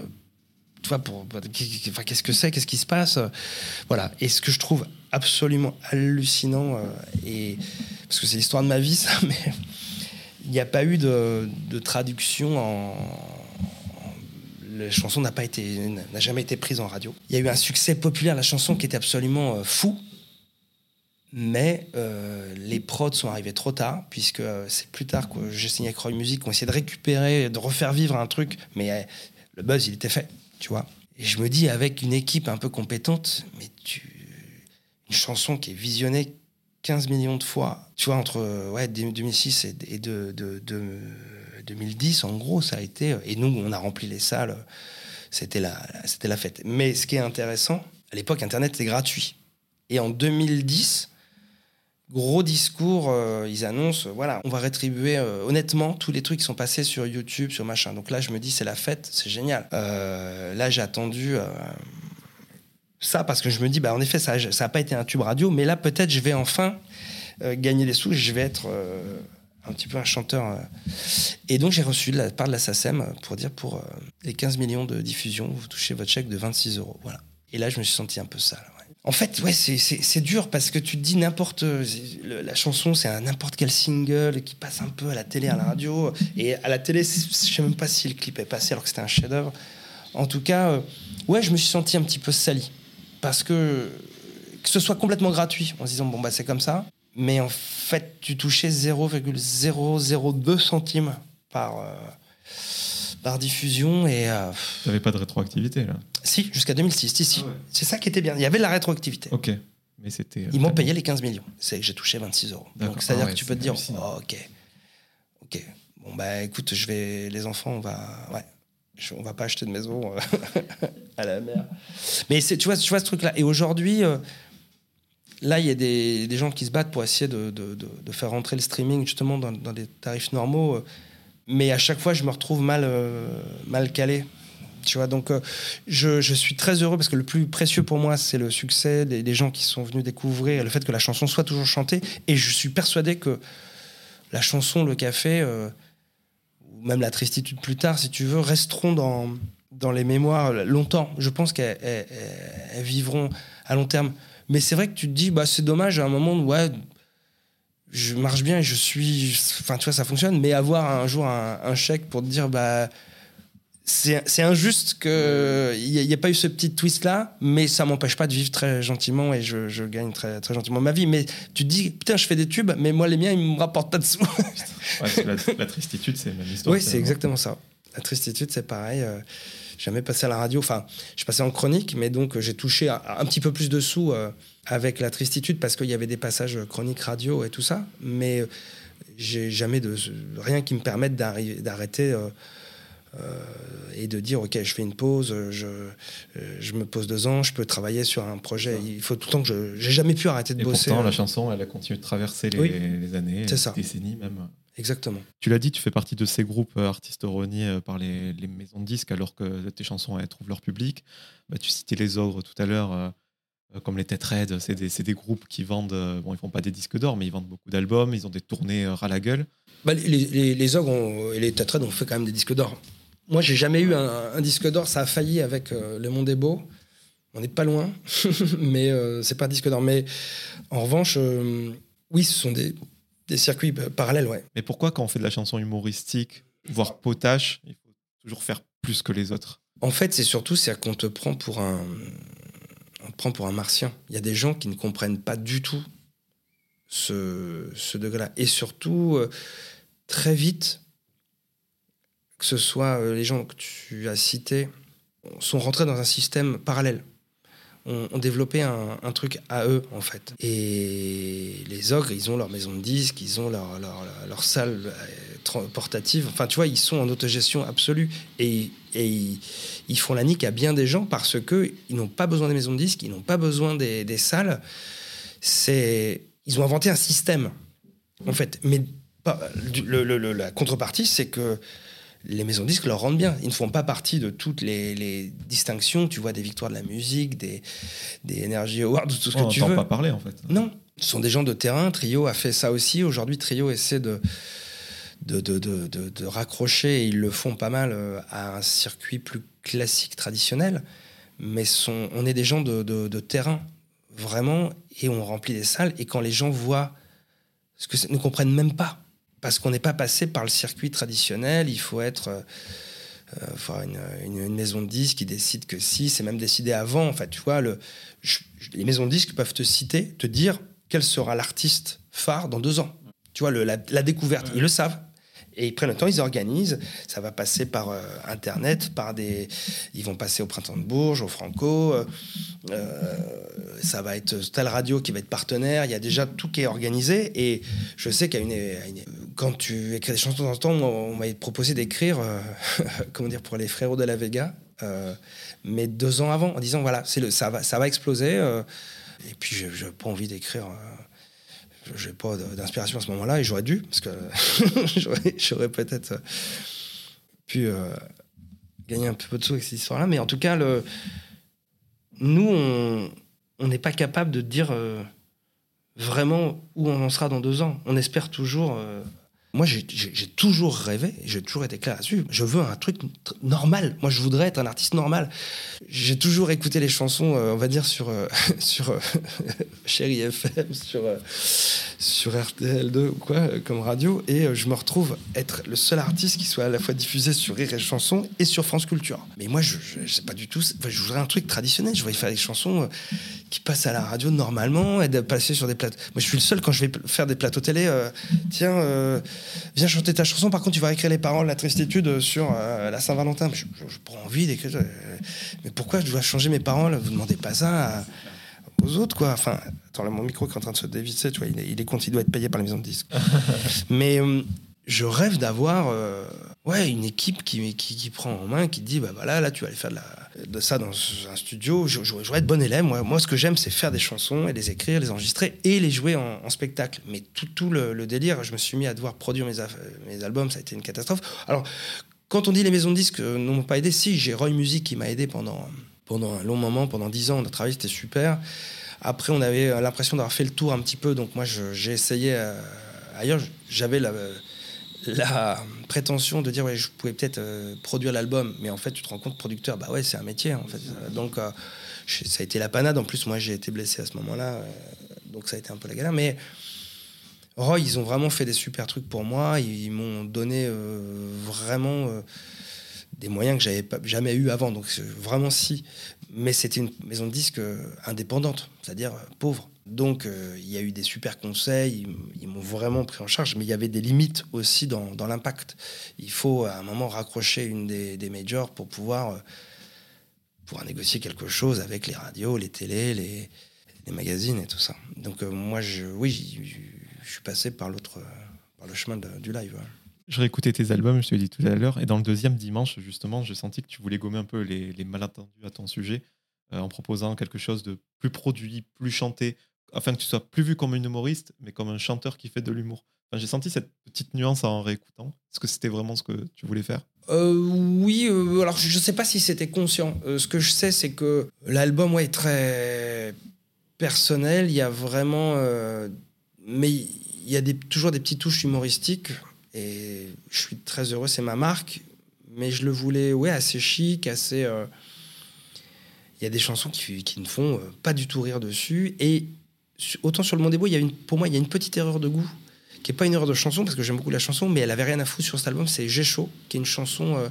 tu vois, pour, qu'est-ce que c'est, qu'est-ce qui se passe, euh, voilà. Et ce que je trouve absolument hallucinant, euh, et parce que c'est l'histoire de ma vie, ça, mais il n'y a pas eu de, traduction la chanson n'a pas été n'a jamais été prise en radio. Il y a eu un succès populaire la chanson qui était absolument euh, fou. Mais les prods sont arrivés trop tard, puisque c'est plus tard que j'ai signé avec Roy Music, qu'on essayait de récupérer, de refaire vivre un truc, mais le buzz, il était fait, tu vois. Et je me dis, avec une équipe un peu compétente, mais une chanson qui est visionnée 15 millions de fois, tu vois, entre ouais, 2006 et, et de, de- de- 2010, en gros, ça a été. Et nous, on a rempli les salles, c'était la, c'était la fête. Mais ce qui est intéressant, à l'époque, Internet, c'était gratuit. Et en 2010, gros discours, euh, ils annoncent, euh, voilà, on va rétribuer euh, honnêtement tous les trucs qui sont passés sur YouTube, sur machin. Donc là, je me dis, c'est la fête, c'est génial. Là, j'ai attendu ça parce que je me dis, bah, en effet, ça n'a pas été un tube radio, mais là, peut-être, je vais enfin gagner des sous, je vais être un petit peu un chanteur. Et donc, j'ai reçu de la part de la SACEM pour dire, pour les 15 millions de diffusions, vous touchez votre chèque de 26 euros. Et là, je me suis senti un peu sale. En fait, ouais, c'est- dur parce que tu te dis n'importe. La chanson, c'est un n'importe quel single qui passe un peu à la télé, à la radio. Et à la télé, je sais même pas si le clip est passé alors que c'était un chef-d'œuvre. En tout cas, euh, ouais, je me suis senti un petit peu sali. Parce que que ce soit complètement gratuit, en se disant, bon, bah, c'est comme ça. Mais en fait, tu touchais 0,002 centimes par, euh, par diffusion. Et. euh, T'avais pas de rétroactivité là. si, jusqu'à 2006, si, si. Ah ouais. C'est ça qui était bien. Il y avait de la rétroactivité. Ok. Mais c'était. euh, Ils m'ont payé les 15 millions. C'est que j'ai touché 26 euros. Donc, c'est-à-dire Ah ouais, que tu peux te dire, oh, ok, ok. Bon, bah, écoute, je vais, les enfants, on va, ouais, je- on va pas acheter de maison euh, à la mer. Mais c'est, tu vois, tu vois ce truc-là. Et aujourd'hui, euh, là, il y a des, des gens qui se battent pour essayer de, de- de- de faire rentrer le streaming justement dans, dans des tarifs normaux. Mais à chaque fois, je me retrouve mal, euh, mal calé. Tu vois, donc euh, je, je suis très heureux parce que le plus précieux pour moi, c'est le succès des, gens qui sont venus découvrir, le fait que la chanson soit toujours chantée. Et je suis persuadé que la chanson, le café, euh, ou même la tristitude plus tard, si tu veux, resteront dans, dans les mémoires longtemps. Je pense qu'elles elles- elles- elles vivront à long terme. Mais c'est vrai que tu te dis, bah, c'est dommage à un moment ouais, je marche bien et je suis. Enfin, tu vois, ça fonctionne, mais avoir un jour un, un chèque pour te dire, bah. C'est injuste qu'il n'y ait pas eu ce petit twist-là, mais ça m'empêche pas de vivre très gentiment et je, je gagne très, très gentiment ma vie. Mais tu te dis, putain, je fais des tubes, mais moi, les miens, ils me rapportent pas de sous. Ouais, la, la tristitude, c'est la même histoire. Oui, c'est exactement ça. La tristitude, c'est pareil. euh, j'ai jamais passé à la radio. Enfin, je passais en chronique, mais donc euh, j'ai touché un, un petit peu plus de sous euh, avec la tristitude parce qu'il y avait des passages chroniques radio et tout ça. Mais euh, j'ai jamais de rien qui me permette d'arrêter. euh, euh, et de dire ok je fais une pause euh, je, euh, je me pose deux ans je peux travailler sur un projet il faut tout le temps que je j'ai jamais pu arrêter de Et bosser pourtant, euh, la chanson, elle a continué de traverser les, Oui. les années, les ça. décennies même. exactement Tu l'as dit, tu fais partie de ces groupes euh, artistes reniés euh, par les, les maisons de disques alors que tes chansons elles trouvent leur public. Bah, tu citais les ogres tout à l'heure. Euh, euh, comme les Red, c'est des, des, groupes qui vendent, euh, bon, ils font pas des disques d'or, mais ils vendent beaucoup d'albums, ils ont des tournées ras la gueule. Bah, les, les, les Ogres et les Red ont fait quand même des disques d'or. Moi, j'ai jamais eu un, disque d'or, ça a failli avec Le Monde est beau. On n'est pas loin, mais c'est pas un disque d'or. Mais en revanche, oui, ce sont des, des circuits parallèles, ouais. Mais pourquoi, quand on fait de la chanson humoristique, voire potache, il faut toujours faire plus que les autres? En fait, c'est surtout c'est qu'on te prend pour un, on prend pour un martien. Il y a des gens qui ne comprennent pas du tout ce, ce degré-là, et surtout euh, très vite, que ce soit euh, les gens que tu as cités, sont rentrés dans un système parallèle ont, développé un, truc à eux, en fait. Et les ogres, ils ont leur maison de disques, ils ont leur, leur, leur salle euh, portative. Enfin, tu vois, ils sont en autogestion absolue. Et, ils, font la nique à bien des gens parce qu'ils n'ont pas besoin des maisons de disques, ils n'ont pas besoin des, salles. C'est, ils ont inventé un système, en fait. Mais la contrepartie, c'est que les maisons de disques leur rendent bien. Ils ne font pas partie de toutes les, distinctions. Tu vois, des victoires de la musique, des, des Energy Awards, tout ce que tu veux. pas parler, en fait. Non, ce sont des gens de terrain. Trio a fait ça aussi. Aujourd'hui, Trio essaie de, de, de, de, raccrocher, et ils le font pas mal, euh, à un circuit plus classique, traditionnel. Mais sont, on est des gens de, terrain, vraiment, et on remplit des salles. Et quand les gens voient ce que ne comprennent même pas parce qu'on n'est pas passé par le circuit traditionnel. Il faut être euh, euh une, une, maison de disques qui décide que si, c'est même décidé avant. En fait, tu vois, le, les maisons de disques peuvent te citer, te dire quel sera l'artiste phare dans deux ans. Tu vois, le, la, découverte, ils le savent. Et ils prennent le temps, ils organisent. Ça va passer par euh, Internet, par des. Ils vont passer au Printemps de Bourges, au Franco. Euh, euh, ça va être telle radio qui va être partenaire. Il y a déjà tout qui est organisé. Et je sais qu'à une, quand tu écris des chansons dans le temps, on m'a proposé d'écrire, comment dire, pour les frérots de la Vega, mais deux ans avant, en disant voilà, le, ça va, ça va exploser. et puis, je n'ai pas envie d'écrire j'ai pas d'inspiration à ce moment-là et j'aurais dû parce que j'aurais peut-être euh, pu euh, gagner un peu de sous avec cette histoire-là. Mais en tout cas, nous, on n'est pas capable de dire euh, vraiment où on en sera dans deux ans. On espère toujours moi, j'ai toujours rêvé, j'ai toujours été clair là-dessus. Je veux un truc normal. Moi, je voudrais être un artiste normal. J'ai toujours écouté les chansons, euh, on va dire, sur, euh, sur euh, Chéri FM, sur, sur RTL2 ou quoi, comme radio. Et je me retrouve être le seul artiste qui soit à la fois diffusé sur Rire et Chanson et sur France Culture. Mais moi, je ne sais pas du tout. Je voudrais un truc traditionnel. Je voudrais faire des chansons qui passent à la radio normalement et de passer sur des plateaux. Moi, je suis le seul quand je vais faire des plateaux télé. tiens viens chanter ta chanson. Par contre, tu vas écrire les paroles, la tristitude sur euh, la Saint-Valentin. Je, je, prends envie d'écrire. Euh, mais pourquoi je dois changer mes paroles? Vous demandez pas ça aux autres, quoi. Enfin, attends, mon micro est en train de se dévisser, tu vois. Il est, il est il doit être payé par la maison de disques. mais euh, je rêve d'avoir ouais, une équipe qui, qui, prend en main, qui dit bah voilà, là tu vas aller faire de, la, de ça dans un studio. Je, je, être bon élève. Moi, moi ce que j'aime, c'est faire des chansons et les écrire, les enregistrer et les jouer en, spectacle. Mais tout, tout le, délire, je me suis mis à devoir produire mes, mes albums, ça a été une catastrophe. Alors, quand on dit les maisons de disques euh, n'ont pas aidé, si, j'ai Roy Music qui m'a aidé pendant, pendant un long moment, pendant dix ans, on a travaillé, c'était super. Après, on avait l'impression d'avoir fait le tour un petit peu, donc moi j'ai essayé euh, ailleurs. J'avais la la prétention de dire ouais, je pouvais peut-être euh, produire l'album, mais en fait tu te rends compte producteur, bah ouais c'est un métier en fait. Donc euh, ça a été la panade. En plus moi j'ai été blessé à ce moment-là, euh, donc ça a été un peu la galère. Mais Roy ils ont vraiment fait des super trucs pour moi. Ils, m'ont donné vraiment des moyens que j'avais jamais eu avant. Donc vraiment si, mais c'était une maison de disques indépendante, c'est-à-dire pauvre. Donc, euh, il y a eu des super conseils, ils, m'ont vraiment pris en charge, mais il y avait des limites aussi dans, l'impact. Il faut à un moment raccrocher une des, majors pour pouvoir, euh, négocier quelque chose avec les radios, les télés, les, magazines et tout ça. Donc, euh, moi, je, oui, je, suis passé par l'autre, par le chemin du live. Je réécoutais tes albums, je te l'ai dit tout à l'heure, et dans le deuxième dimanche, justement, j'ai senti que tu voulais gommer un peu les, malentendus à ton sujet. en proposant quelque chose de plus produit, plus chanté, afin que tu sois plus vu comme un humoriste, mais comme un chanteur qui fait de l'humour. J'ai senti cette petite nuance en réécoutant. Est-ce que c'était vraiment ce que tu voulais faire? Euh, Oui, euh, alors je ne sais pas si c'était conscient. Euh, ce que je sais, c'est que l'album est très personnel, il y a vraiment. euh, mais il y a toujours des petites touches humoristiques. Et je suis très heureux, c'est ma marque. Mais je le voulais ouais, assez chic, assez. euh, Il y a des chansons qui, qui ne font euh, pas du tout rire dessus. Et autant sur le Monde des Beaux, il y a une, pour moi, il y a une petite erreur de goût, qui n'est pas une erreur de chanson, parce que j'aime beaucoup la chanson, mais elle avait rien à foutre sur cet album. C'est J'ai chaud, qui est une chanson. euh,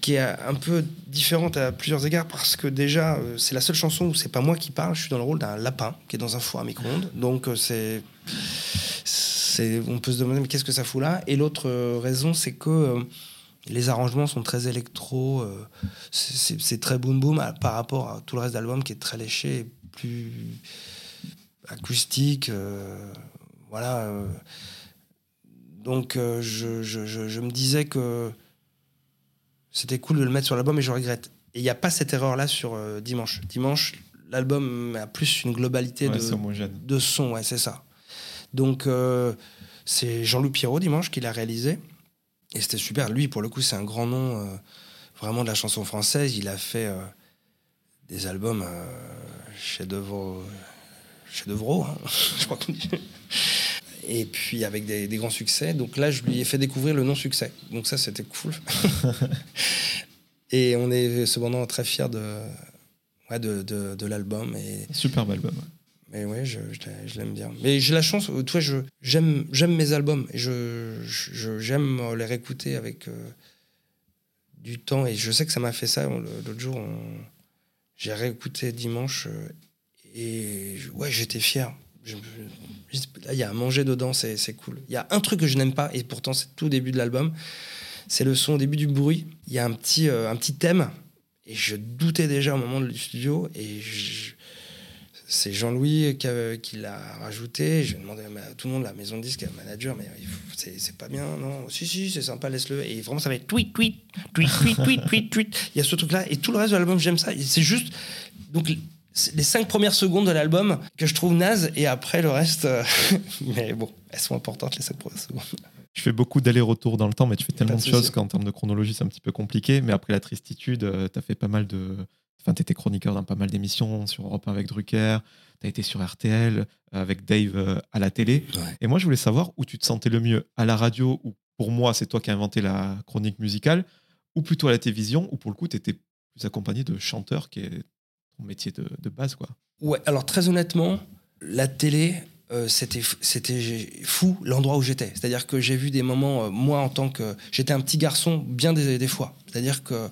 qui est un peu différente à plusieurs égards parce que déjà c'est la seule chanson où c'est pas moi qui parle, je suis dans le rôle d'un lapin qui est dans un four à micro-ondes. Donc c'est on peut se demander mais qu'est-ce que ça fout là? Et l'autre euh, raison c'est que euh, les arrangements sont très électro, euh, c'est- très boom boom par rapport à tout le reste de l'album qui est très léché, et plus acoustique, voilà. donc je, je- je- je me disais que c'était cool de le mettre sur l'album et je regrette. Et il n'y a pas cette erreur-là sur euh, Dimanche. Dimanche, l'album a plus une globalité Ouais, de, homogène. de son, ouais, c'est ça. Donc, euh, c'est Jean-Loup Pierrot, Dimanche, qui l'a réalisé. Et c'était super. Lui, pour le coup, c'est un grand nom euh, vraiment de la chanson française. Il a fait euh, des albums chefs-d'œuvre. Chefs-d'œuvre, hein, je crois qu'on dit. Et puis avec des, des grands succès. Donc là, je lui ai fait découvrir le non-succès. Donc ça, c'était cool. Et on est cependant très fiers de, ouais, de, de, de l'album. Et, Superbe album. Mais ouais, je, je l'ai- je l'aime bien. Mais j'ai la chance, euh, tu vois, je, j'aime, j'aime mes albums. Et je, j'aime les réécouter avec euh, du temps. Et je sais que ça m'a fait ça. L'autre jour, j'ai réécouté dimanche. euh, et ouais, j'étais fier. Il y a à manger dedans, c'est, c'est cool. Il y a un truc que je n'aime pas, et pourtant c'est tout début de l'album. C'est le son au début du bruit. Il y a un petit, euh, un petit thème. Et je doutais déjà au moment du studio. Et je- c'est Jean-Louis qui, l'a rajouté. Je demandé à tout le monde, la maison de disque, à manager, mais c'est pas bien, non Si, si, c'est sympa, laisse-le. Et vraiment, ça va être tweet, tweet, tweet, tweet, tweet, tweet, tweet. Il y a ce truc-là. Et tout le reste de l'album, j'aime ça. C'est juste. Donc, les cinq premières secondes de l'album que je trouve naze. Et après, le reste. euh, mais bon, elles sont importantes, les cinq premières secondes. Tu fais beaucoup d'allers-retours dans le temps, mais tu fais tellement de de choses qu'en termes de chronologie, c'est un petit peu compliqué. Mais après la tristitude, tu as fait pas mal de. Enfin, tu étais chroniqueur dans pas mal d'émissions sur Europe 1 avec Drucker, tu as été sur RTL, euh, avec Dave euh, à la télé. Ouais. Et moi, je voulais savoir où tu te sentais le mieux, à la radio, où pour moi, c'est toi qui as inventé la chronique musicale, ou plutôt à la télévision, où pour le coup, tu étais plus accompagné de chanteurs, qui est ton métier de, de base. quoi. Ouais, alors très honnêtement, la télé, euh, c'était fou l'endroit où j'étais. C'est-à-dire que j'ai vu des moments, euh, moi en tant que. J'étais un petit garçon bien des, des fois. C'est-à-dire que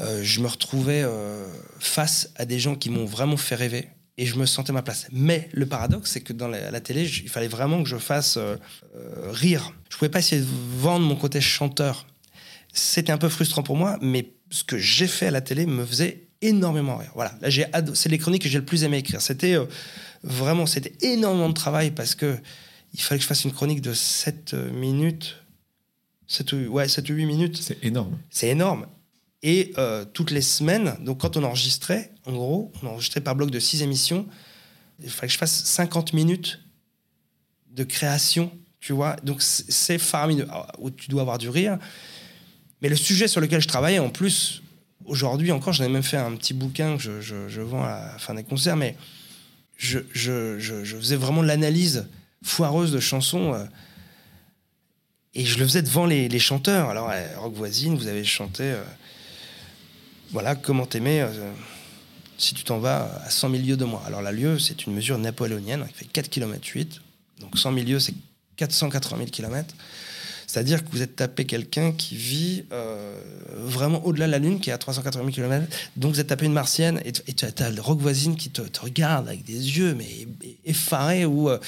euh, je me retrouvais euh, face à des gens qui m'ont vraiment fait rêver et je me sentais à ma place. Mais le paradoxe, c'est que dans la, la télé, il fallait vraiment que je fasse euh, rire. Je pouvais pas essayer de vendre mon côté chanteur. C'était un peu frustrant pour moi, mais ce que j'ai fait à la télé me faisait énormément rire. Voilà, là j'ai c'est les chroniques que j'ai le plus aimé écrire. C'était vraiment, c'était énormément de travail parce que il fallait que je fasse une chronique de 7 minutes. 7 ou, ouais, 7 ou 8 minutes. C'est énorme. C'est énorme. Et euh, toutes les semaines, donc quand on enregistrait, en gros, on enregistrait par bloc de 6 émissions, il fallait que je fasse 50 minutes de création, tu vois. Donc c'est faramineux. Alors, où tu dois avoir du rire. Mais le sujet sur lequel je travaillais, en plus, aujourd'hui encore, j'en ai même fait un petit bouquin que je, je- vends à la fin des concerts, mais je- je faisais vraiment l'analyse foireuse de chansons. euh, et je le faisais devant les, les chanteurs. Alors, euh, Rock Voisine, vous avez chanté. euh, voilà, comment t'aimer euh, si tu t'en vas à 100 000 lieues de moi. Alors, la lieue, c'est une mesure napoléonienne qui fait 4 km 8. Donc, 100 000 lieues, c'est 480 000 km. C'est-à-dire que vous êtes tapé quelqu'un qui vit euh, vraiment au-delà de la Lune, qui est à 380 000 km. Donc vous êtes tapé une martienne et tu as, le rock voisine qui te, regarde avec des yeux mais effarés ou euh,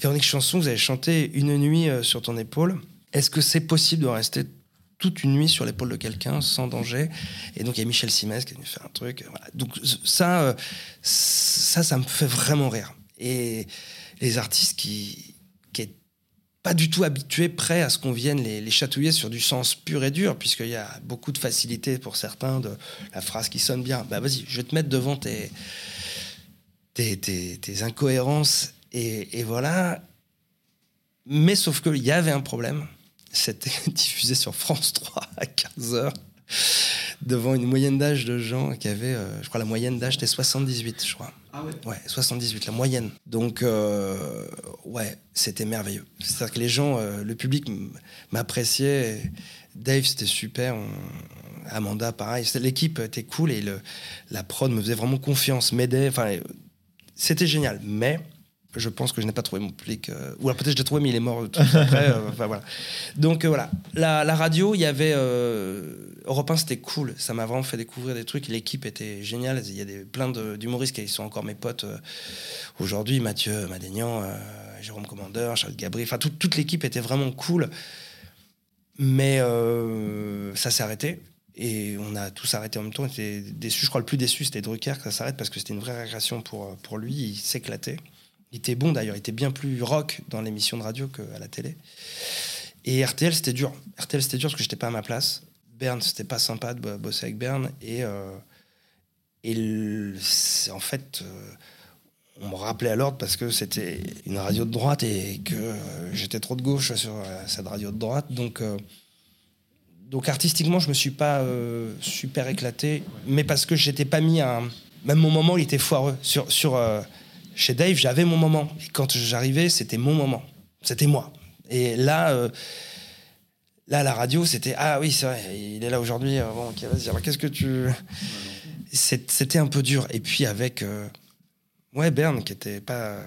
Véronique Chanson, vous avez chanté une nuit euh, sur ton épaule. Est-ce que c'est possible de rester toute une nuit sur l'épaule de quelqu'un sans danger Et donc il y a Michel Simès qui est venu faire un truc. Donc ça, euh, ça, ça me fait vraiment rire. Et les artistes qui, qui est pas du tout habitués, prêts à ce qu'on vienne les, chatouiller sur du sens pur et dur, puisqu'il y a beaucoup de facilité pour certains de la phrase qui sonne bien. Bah vas-y, je vais te mettre devant tes, tes, tes, tes incohérences, et, et, voilà. Mais sauf qu'il y avait un problème. C'était diffusé sur France 3 à 15h, devant une moyenne d'âge de gens qui avaient, euh, je crois, la moyenne d'âge était 78, je crois. Ah ouais Ouais, 78, la moyenne. Donc, euh, ouais, c'était merveilleux. C'est-à-dire que les gens, euh, le public m'appréciait. Dave, c'était super. Amanda, pareil. L'équipe était cool et le, la prod me faisait vraiment confiance, m'aidait. Enfin, c'était génial. Mais je pense que je n'ai pas trouvé mon public. Euh, ou alors peut-être je l'ai trouvé, mais il est mort tout après. Euh, enfin, voilà. Donc euh, voilà. La, radio, il y avait. Europe 1, c'était cool. Ça m'a vraiment fait découvrir des trucs. L'équipe était géniale. Il y a des, plein d'humoristes qui sont encore mes potes aujourd'hui. Mathieu Madénian, Jérôme Commandeur, Charles Gabri. Enfin, toute l'équipe était vraiment cool. Mais ça s'est arrêté. Et on a tous arrêté en même temps. On était déçus. Je crois le plus déçu, c'était Drucker que ça s'arrête parce que c'était une vraie régression pour, pour lui. Il s'éclatait. Il était bon d'ailleurs, il était bien plus rock dans l'émission de radio qu'à la télé. Et RTL, c'était dur. RTL, c'était dur parce que j'étais pas à ma place. Berne, c'était pas sympa de bosser avec Berne. Et, euh, et en fait, euh, on me rappelait à l'ordre parce que c'était une radio de droite et que euh, j'étais trop de gauche sur cette radio de droite. Donc, donc artistiquement, je me suis pas super éclaté, mais parce que j'étais pas mis à. Même mon moment, il était foireux. Sur. sur chez Dave, j'avais mon moment. Et quand j'arrivais, c'était mon moment. C'était moi. Et là, euh, là, la radio, c'était Ah oui, c'est vrai, il est là aujourd'hui. Euh, bon, vas-y, qu'est-ce que tu. C'était un peu dur. Et puis avec. Euh, ouais, Berne, qui était pas,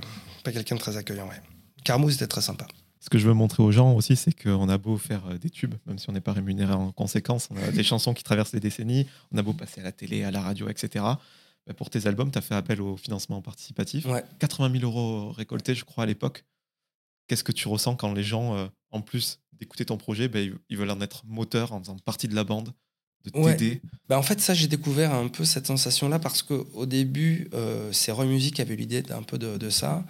pas quelqu'un de très accueillant. Ouais. Carmou, c'était très sympa. Ce que je veux montrer aux gens aussi, c'est qu'on a beau faire des tubes, même si on n'est pas rémunéré en conséquence, on a des chansons qui traversent les décennies, on a beau passer à la télé, à la radio, etc. Bah, pour tes albums, tu as fait appel au financement participatif. 80 000 euros récoltés, je crois, à l'époque. Qu'est-ce que tu ressens quand les gens, euh, en plus d'écouter ton projet, bah, ils veulent en être moteur en faisant partie de la bande, de t'aider? Bah, En fait, ça, j'ai découvert un peu cette sensation-là parce qu'au début, euh, c'est Roy Music qui avait l'idée d'un peu de, ça.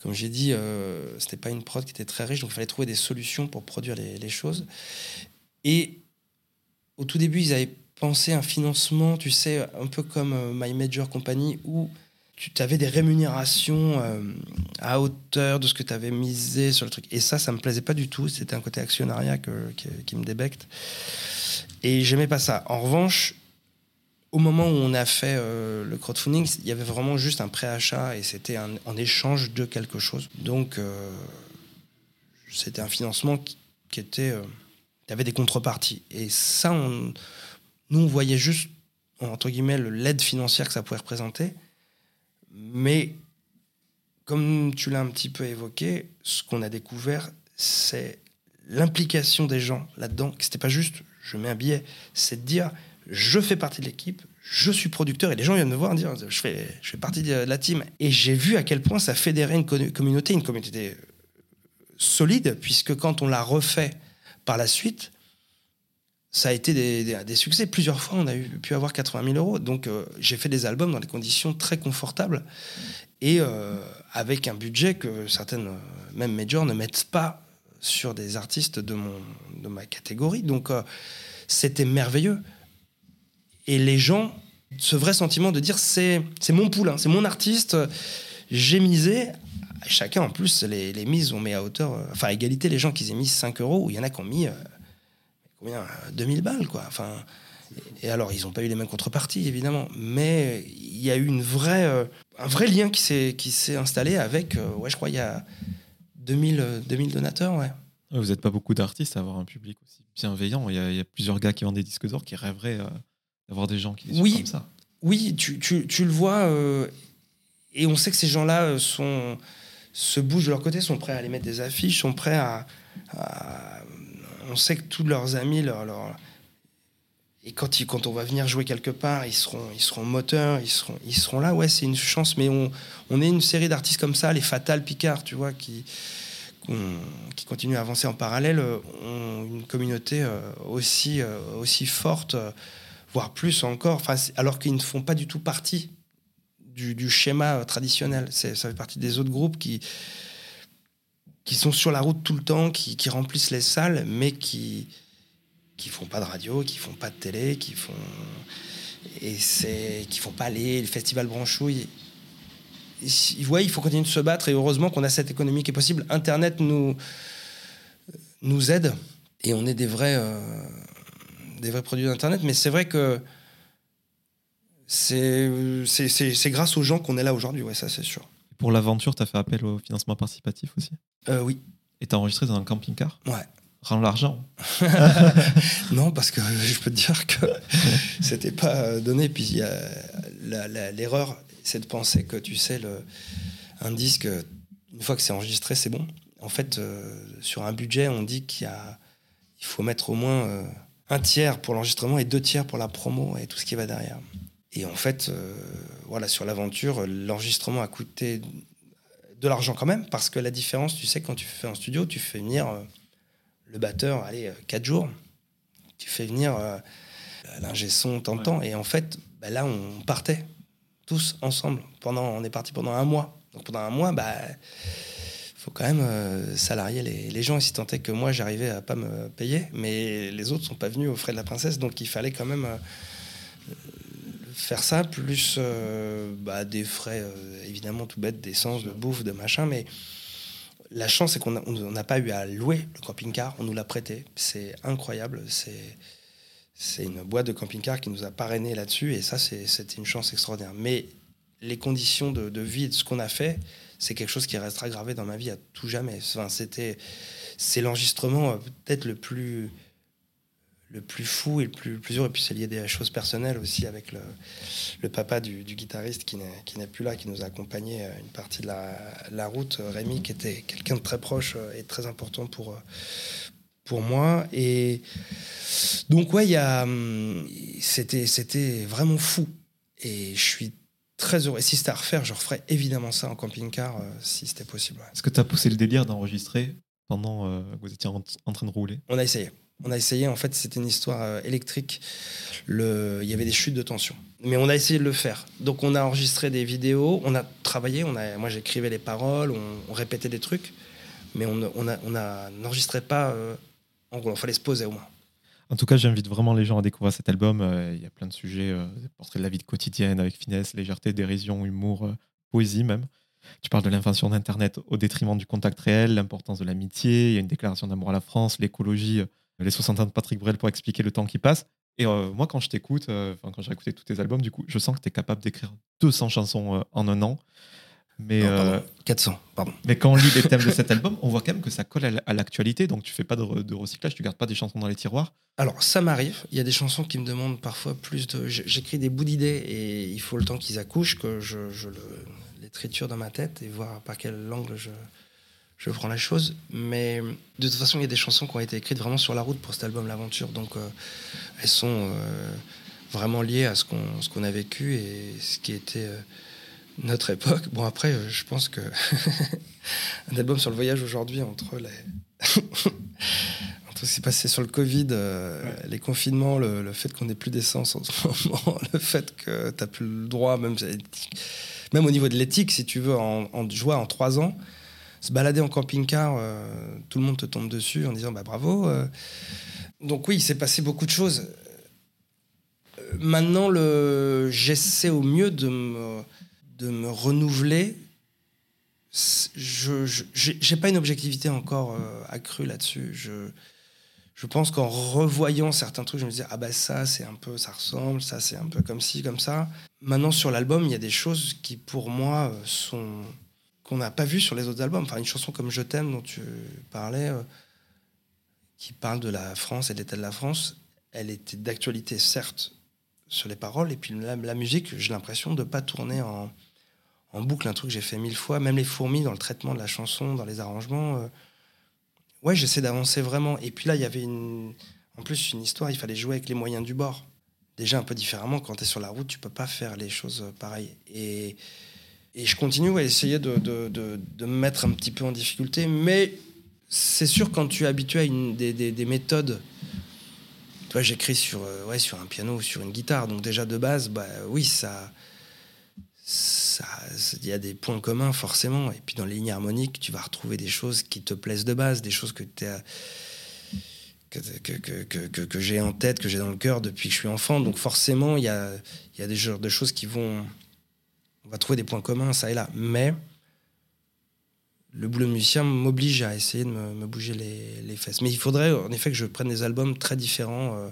Comme j'ai dit, euh, c'était pas une prod qui était très riche, donc il fallait trouver des solutions pour produire les, les choses. Et au tout début, ils avaient penser un financement, tu sais, un peu comme euh, My Major Company, où tu avais des rémunérations euh, à hauteur de ce que tu avais misé sur le truc. Et ça, ça me plaisait pas du tout. C'était un côté actionnariat qui, me débecte. Et j'aimais pas ça. En revanche, au moment où on a fait euh, le crowdfunding, il y avait vraiment juste un préachat et c'était en échange de quelque chose. Donc, c'était un financement qui, qui était. tu avais des contreparties. Et ça, on nous, on voyait juste, entre guillemets, l'aide financière que ça pouvait représenter. Mais, comme tu l'as un petit peu évoqué, ce qu'on a découvert, c'est l'implication des gens là-dedans. C'était pas juste, je mets un billet, c'est de dire, je fais partie de l'équipe, je suis producteur et les gens viennent me voir dire je fais, je fais partie de la team. Et j'ai vu à quel point ça fédérait une communauté, une communauté solide, puisque quand on l'a refait par la suite, ça a été des, succès. Plusieurs fois, on a pu avoir 80 000 euros. Donc, euh, j'ai fait des albums dans des conditions très confortables et euh, avec un budget que certaines, euh, même majors, ne mettent pas sur des artistes de, mon, de ma catégorie. Donc, c'était merveilleux. Et les gens, ce vrai sentiment de dire c'est mon poulain, c'est mon artiste, j'ai misé. Chacun, en plus, les, mises, on met à hauteur, enfin, à égalité, les gens qui aient mis 5 euros, ou il y en a qui ont mis combien 2000 balles, quoi. Enfin, et alors, ils n'ont pas eu les mêmes contreparties, évidemment, mais il y a eu une vraie, euh, un vrai lien qui s'est, installé avec, euh, ouais, je crois, il y a 2000, 2000 donateurs, ouais. Vous n'êtes pas beaucoup d'artistes à avoir un public aussi bienveillant. Il y, a, plusieurs gars qui vendent des disques d'or qui rêveraient euh, d'avoir des gens qui oui, comme ça. Oui, tu, tu, tu le vois, et on sait que ces gens-là sont, se bougent de leur côté, sont prêts à aller mettre des affiches, sont prêts à, à on sait que tous leurs amis, et quand, on va venir jouer quelque part, ils seront, ils seront moteurs, ils seront, ils seront là. Ouais, c'est une chance, mais on, on est une série d'artistes comme ça, les Fatal Picard, tu vois, qui, qui continuent à avancer en parallèle, ont une communauté euh, aussi, euh, aussi forte, euh, voire plus encore, alors qu'ils ne font pas du tout partie du, du schéma traditionnel. Ça fait partie des autres groupes qui, qui sont sur la route tout le temps, qui, remplissent les salles, mais qui qui font pas de radio, qui font pas de télé, qui font et c'est qui font pas les, les festivals branchouilles. Voient, il faut continuer de se battre et heureusement qu'on a cette économie qui est possible. Internet nous nous aide et on est des vrais euh, des vrais produits d'internet, mais c'est vrai que c'est grâce aux gens qu'on est là aujourd'hui, ouais, ça c'est sûr. Pour l'aventure, tu as fait appel au financement participatif aussi Euh, oui, Et tu as enregistré dans un camping-car ouais. Rends l'argent. Non, parce que je peux te dire que c'était pas euh, donné. Puis l'erreur, c'est de penser que tu sais, le, un disque, une fois que c'est enregistré, c'est bon. En fait, euh, sur un budget, on dit qu'il il faut mettre au moins euh, un tiers pour l'enregistrement et deux tiers pour la promo et tout ce qui va derrière. Et en fait, euh, voilà, sur l'aventure, l'enregistrement a coûté de l'argent quand même, parce que la différence, tu sais, quand tu fais en studio, tu fais venir euh, le batteur, allez, euh, quatre jours tu fais venir euh, l'ingé son tant de temps. Et en fait, bah, là, on partait tous ensemble. Pendant, on est parti pendant un mois. Donc pendant un mois, bah, faut quand même euh, salarier les, les gens. Et si tant est que moi, j'arrivais à pas me payer, mais les autres sont pas venus aux frais de la princesse, donc il fallait quand même euh, faire ça, plus euh, bah, des frais, euh, évidemment, tout bête, d'essence, de bouffe, de machin, mais la chance, c'est qu'on n'a pas eu à louer le camping-car, on nous l'a prêté. C'est incroyable. C'est c'est une boîte de camping-car qui nous a parrainé là-dessus, et ça, c'était une chance extraordinaire. Mais les conditions de, de vie et de ce qu'on a fait, c'est quelque chose qui restera gravé dans ma vie à tout jamais. Enfin, c'est l'enregistrement euh, peut-être le plus, le plus fou et le plus, plus dur. Et puis c'est lié à des choses personnelles aussi avec le, le papa du, du guitariste qui n'est, plus là, qui nous a accompagné euh, une partie de la, la route, euh, Rémi, qui était quelqu'un de très proche euh, et très important pour, pour moi. Et donc, ouais, hum, c'était, c'était vraiment fou. Et je suis très heureux. Et si c'était à refaire, je referais évidemment ça en camping-car si c'était possible. ouais. Est-ce que tu as poussé le délire d'enregistrer pendant que vous étiez en, en train de rouler? On a essayé. On a essayé, en fait, c'était une histoire euh, électrique. Le... Il y avait des chutes de tension. Mais on a essayé de le faire. Donc, on a enregistré des vidéos, on a travaillé. On a... Moi, j'écrivais les paroles, on... répétait des trucs. Mais on n'enregistrait pas euh, en roulant. Il fallait se poser au moins. En tout cas, j'invite vraiment les gens à découvrir cet album. Euh, Il y a plein de sujets, portraits de la vie quotidienne avec finesse, légèreté, dérision, humour, poésie même. Tu parles de l'invention d'Internet au détriment du contact réel, l'importance de l'amitié, il y a une déclaration d'amour à la France, l'écologie, les 60 ans de Patrick Bruel pour expliquer le temps qui passe. Et euh, moi, quand je t'écoute, euh, enfin, quand j'ai écouté tous tes albums, du coup, je sens que tu es capable d'écrire 200 chansons euh, en un an. Mais, Non, euh, pardon. 400, pardon. mais quand on lit les thèmes de cet album, on voit quand même que ça colle à l'actualité. Donc, tu fais pas de, re- de recyclage, tu gardes pas des chansons dans les tiroirs. Alors, ça m'arrive. Il y a des chansons qui me demandent parfois plus de. J'écris des bouts d'idées et il faut le temps qu'ils accouchent, que je, je le- les triture dans ma tête et voir par quel angle je, je prends la chose. Mais de toute façon, il y a des chansons qui ont été écrites vraiment sur la route pour cet album L'Aventure. Donc, euh, elles sont euh, vraiment liées à ce qu'on ce qu'on a vécu et ce qui était euh, notre époque. Bon, après, je pense que un album sur le voyage aujourd'hui, entre les. entre ce qui s'est passé sur le Covid, les confinements, le, le fait qu'on n'ait plus d'essence en ce moment, le fait que tu n'as plus le droit, même, même au niveau de l'éthique, si tu veux, en, en joie en trois ans, se balader en camping-car, euh, tout le monde te tombe dessus en disant bah bravo. euh. Donc oui, il s'est passé beaucoup de choses. Euh, Maintenant, j'essaie au mieux de me, renouveler. Je j'ai pas une objectivité encore accrue là-dessus. Je, je pense qu'en revoyant certains trucs, je me disais ah bah ça c'est un peu ça ressemble, ça c'est un peu comme ci comme ça. Maintenant sur l'album, il y a des choses qui pour moi sont qu'on n'a pas vues sur les autres albums. Enfin une chanson comme Je t'aime dont tu parlais, euh, qui parle de la France et de l'état de la France, elle était d'actualité certes sur les paroles et puis la, musique, j'ai l'impression de pas tourner en boucle un truc que j'ai fait mille fois, même les fourmis dans le traitement de la chanson, dans les arrangements. euh, ouais, j'essaie d'avancer vraiment. Et puis là, il y avait en plus une histoire, il fallait jouer avec les moyens du bord. Déjà un peu différemment, quand tu es sur la route, tu peux pas faire les choses euh, pareilles. Et, et je continue à essayer de, de, de- de me mettre un petit peu en difficulté, mais c'est sûr quand tu es habitué à une, des, des- des méthodes. Toi, j'écris sur, euh, ouais, sur un piano ou sur une guitare, donc déjà de base, bah oui, ça il y a des points communs forcément. Et puis dans les lignes harmoniques, tu vas retrouver des choses qui te plaisent de base, des choses que tu que, que, que, que, que- j'ai en tête, que j'ai dans le cœur depuis que je suis enfant. Donc forcément, il y a, y a des de choses qui vont... On va trouver des points communs, ça et là. Mais le boulot de musicien m'oblige à essayer de me, bouger les, fesses. Mais il faudrait en effet que je prenne des albums très différents. euh,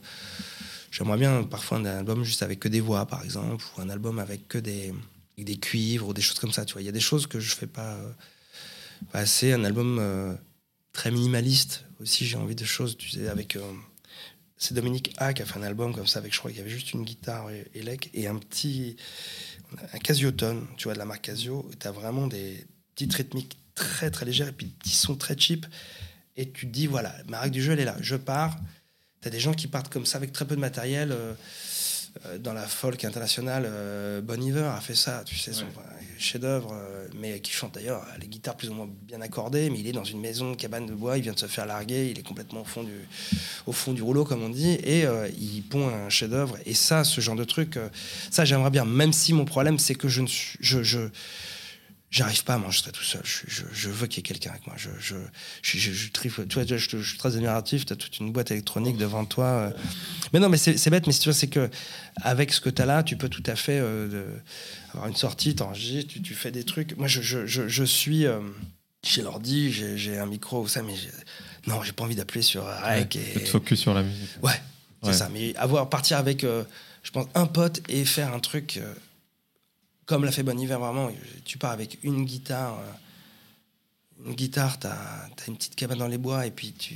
J'aimerais bien parfois un album juste avec que des voix, par exemple, ou un album avec que des, des cuivres, ou des choses comme ça. Tu vois, il y a des choses que je fais pas, pas assez. Un album très minimaliste aussi. J'ai envie de choses, tu sais, avec c'est Dominique A qui a fait un album comme ça avec, je crois qu'il y avait juste une guitare élec et un petit, un Casiotone, tu vois, de la marque Casio. Tu as vraiment des petites rythmiques très très légères et puis des petits sons très cheap. Et tu te dis, voilà, ma règle du jeu, elle est là. Je pars. Tu as des gens qui partent comme ça avec très peu de matériel. Euh, dans la folk internationale, euh, Bon Iver a fait ça, tu sais, son chef-d'œuvre, euh, mais qui chante d'ailleurs les guitares plus ou moins bien accordées, mais il est dans une maison, cabane de bois, il vient de se faire larguer, il est complètement au fond du, au fond du rouleau, comme on dit, et il pond un chef-d'œuvre. Et ça, ce genre de truc, ça, j'aimerais bien, même si mon problème, c'est que je ne suis. je, je j'arrive pas à m'enregistrer tout seul. Je, veux qu'il y ait quelqu'un avec moi. Je, je, je, je, je, suis très admiratif. Tu as toute une boîte électronique devant toi. Euh. Mais non, mais c'est bête. Mais tu vois, c'est que avec ce que tu as là, tu peux tout à fait euh, avoir une sortie, t'enregistrer, tu, tu fais des trucs. Moi, je, suis euh, chez l'ordi, j'ai un micro, ça, mais non, j'ai pas envie d'appeler sur Rec. et te focus sur la musique. Ouais, c'est ça. Mais avoir partir avec, je pense, un pote et faire un truc comme l'a fait Bon Hiver, vraiment, tu pars avec une guitare. Euh, une guitare, tu as, une petite cabane dans les bois et puis tu,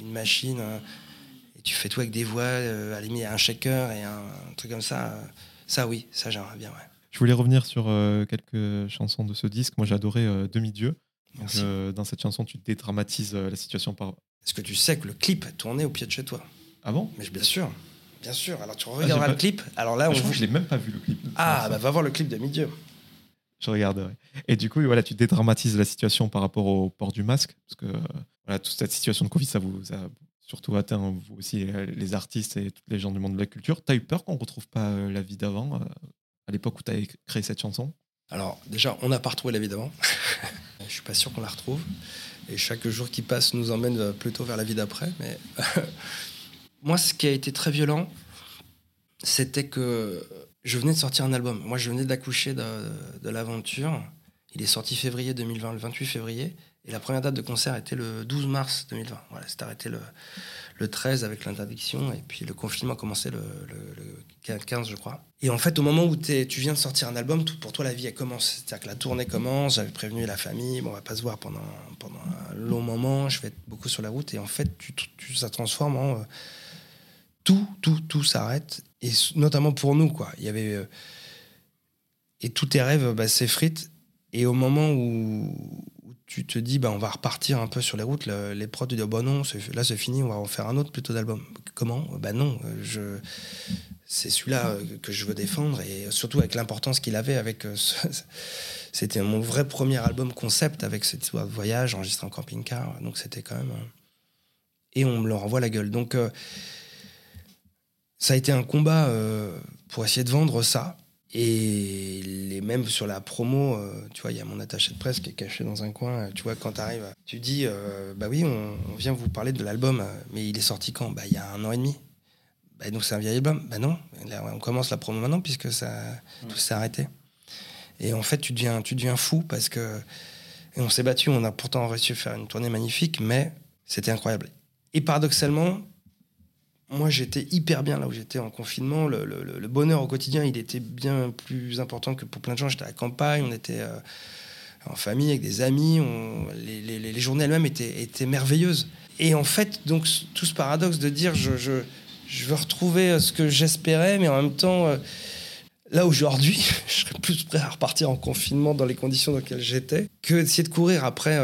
une machine. Euh, et tu fais tout avec des voix, euh, à la un shaker et un, truc comme ça. ça, oui, ça, j'aimerais bien. Ouais. Je voulais revenir sur quelques chansons de ce disque. Moi, j'ai adoré Demi-Dieu. dans cette chanson, tu dédramatises la situation par. Est-ce que tu sais que le clip est tourné au pied de chez toi? Ah bon? Mais bien sûr. Bien sûr. Alors tu ah, regarderas le clip. Alors là, ah, on je, je l'ai même pas vu le clip. Ah, bah va voir le clip de Midi. Je regarderai. Et du coup, voilà, tu dédramatises la situation par rapport au port du masque, parce que voilà, toute cette situation de Covid, ça vous a surtout atteint vous aussi, les artistes et tous les gens du monde de la culture. T'as eu peur qu'on retrouve pas euh, la vie d'avant, euh, à l'époque où tu as créé cette chanson? Alors déjà, on n'a pas retrouvé la vie d'avant. je suis pas sûr qu'on la retrouve. Et chaque jour qui passe nous emmène euh, plutôt vers la vie d'après. Mais moi, ce qui a été très violent, c'était que je venais de sortir un album. Moi, je venais d'accoucher de, de l'aventure. Il est sorti février 2020, le 28 février. Et la première date de concert était le 12 mars 2020. Voilà, c'était arrêté le, le 13 avec l'interdiction. Et puis le confinement a commencé le, le, 15, je crois. Et en fait, au moment où tu viens de sortir un album, pour toi, la vie, elle commence. C'est-à-dire que la tournée commence. J'avais prévenu la famille. Bon, on va pas se voir pendant, pendant un long moment. Je vais être beaucoup sur la route. Et en fait, tu, tu ça transforme en. Euh, tout, tout, tout s'arrête. Et notamment pour nous, quoi. Il y avait. Euh, et tous tes rêves bah, s'effritent. Et au moment où, tu te dis, bah, on va repartir un peu sur les routes, les prods te disent, bah non, là c'est fini, on va en faire un autre plutôt d'album. Comment? Bah non, euh, je, c'est celui-là euh, que je veux défendre et surtout avec l'importance qu'il avait avec. c'était mon vrai premier album concept avec cette histoire de voyage enregistré en camping-car, donc c'était quand même. Et on me le renvoie la gueule. Donc ça a été un combat euh, pour essayer de vendre ça. Et les mêmes sur la promo, euh, tu vois, il y a mon attaché de presse qui est caché dans un coin. Tu vois, quand tu arrives, tu dis, euh, bah oui, on, vient vous parler de l'album, mais il est sorti quand? Bah il y a un an et demi. Bah, donc c'est un vieil album Bah non, on commence la promo maintenant puisque ça, tout s'est arrêté. Et en fait, tu deviens, tu deviens fou parce que. Et on s'est battu, on a pourtant réussi à faire une tournée magnifique, mais c'était incroyable. Et paradoxalement, moi, j'étais hyper bien là où j'étais en confinement. Le, bonheur au quotidien, il était bien plus important que pour plein de gens. J'étais à la campagne, on était euh, en famille avec des amis. les, journées elles-mêmes étaient, merveilleuses. Et en fait, donc, tout ce paradoxe de dire je, je, veux retrouver euh, ce que j'espérais, mais en même temps, euh, là aujourd'hui, je serais plus prêt à repartir en confinement dans les conditions dans lesquelles j'étais que d'essayer de courir après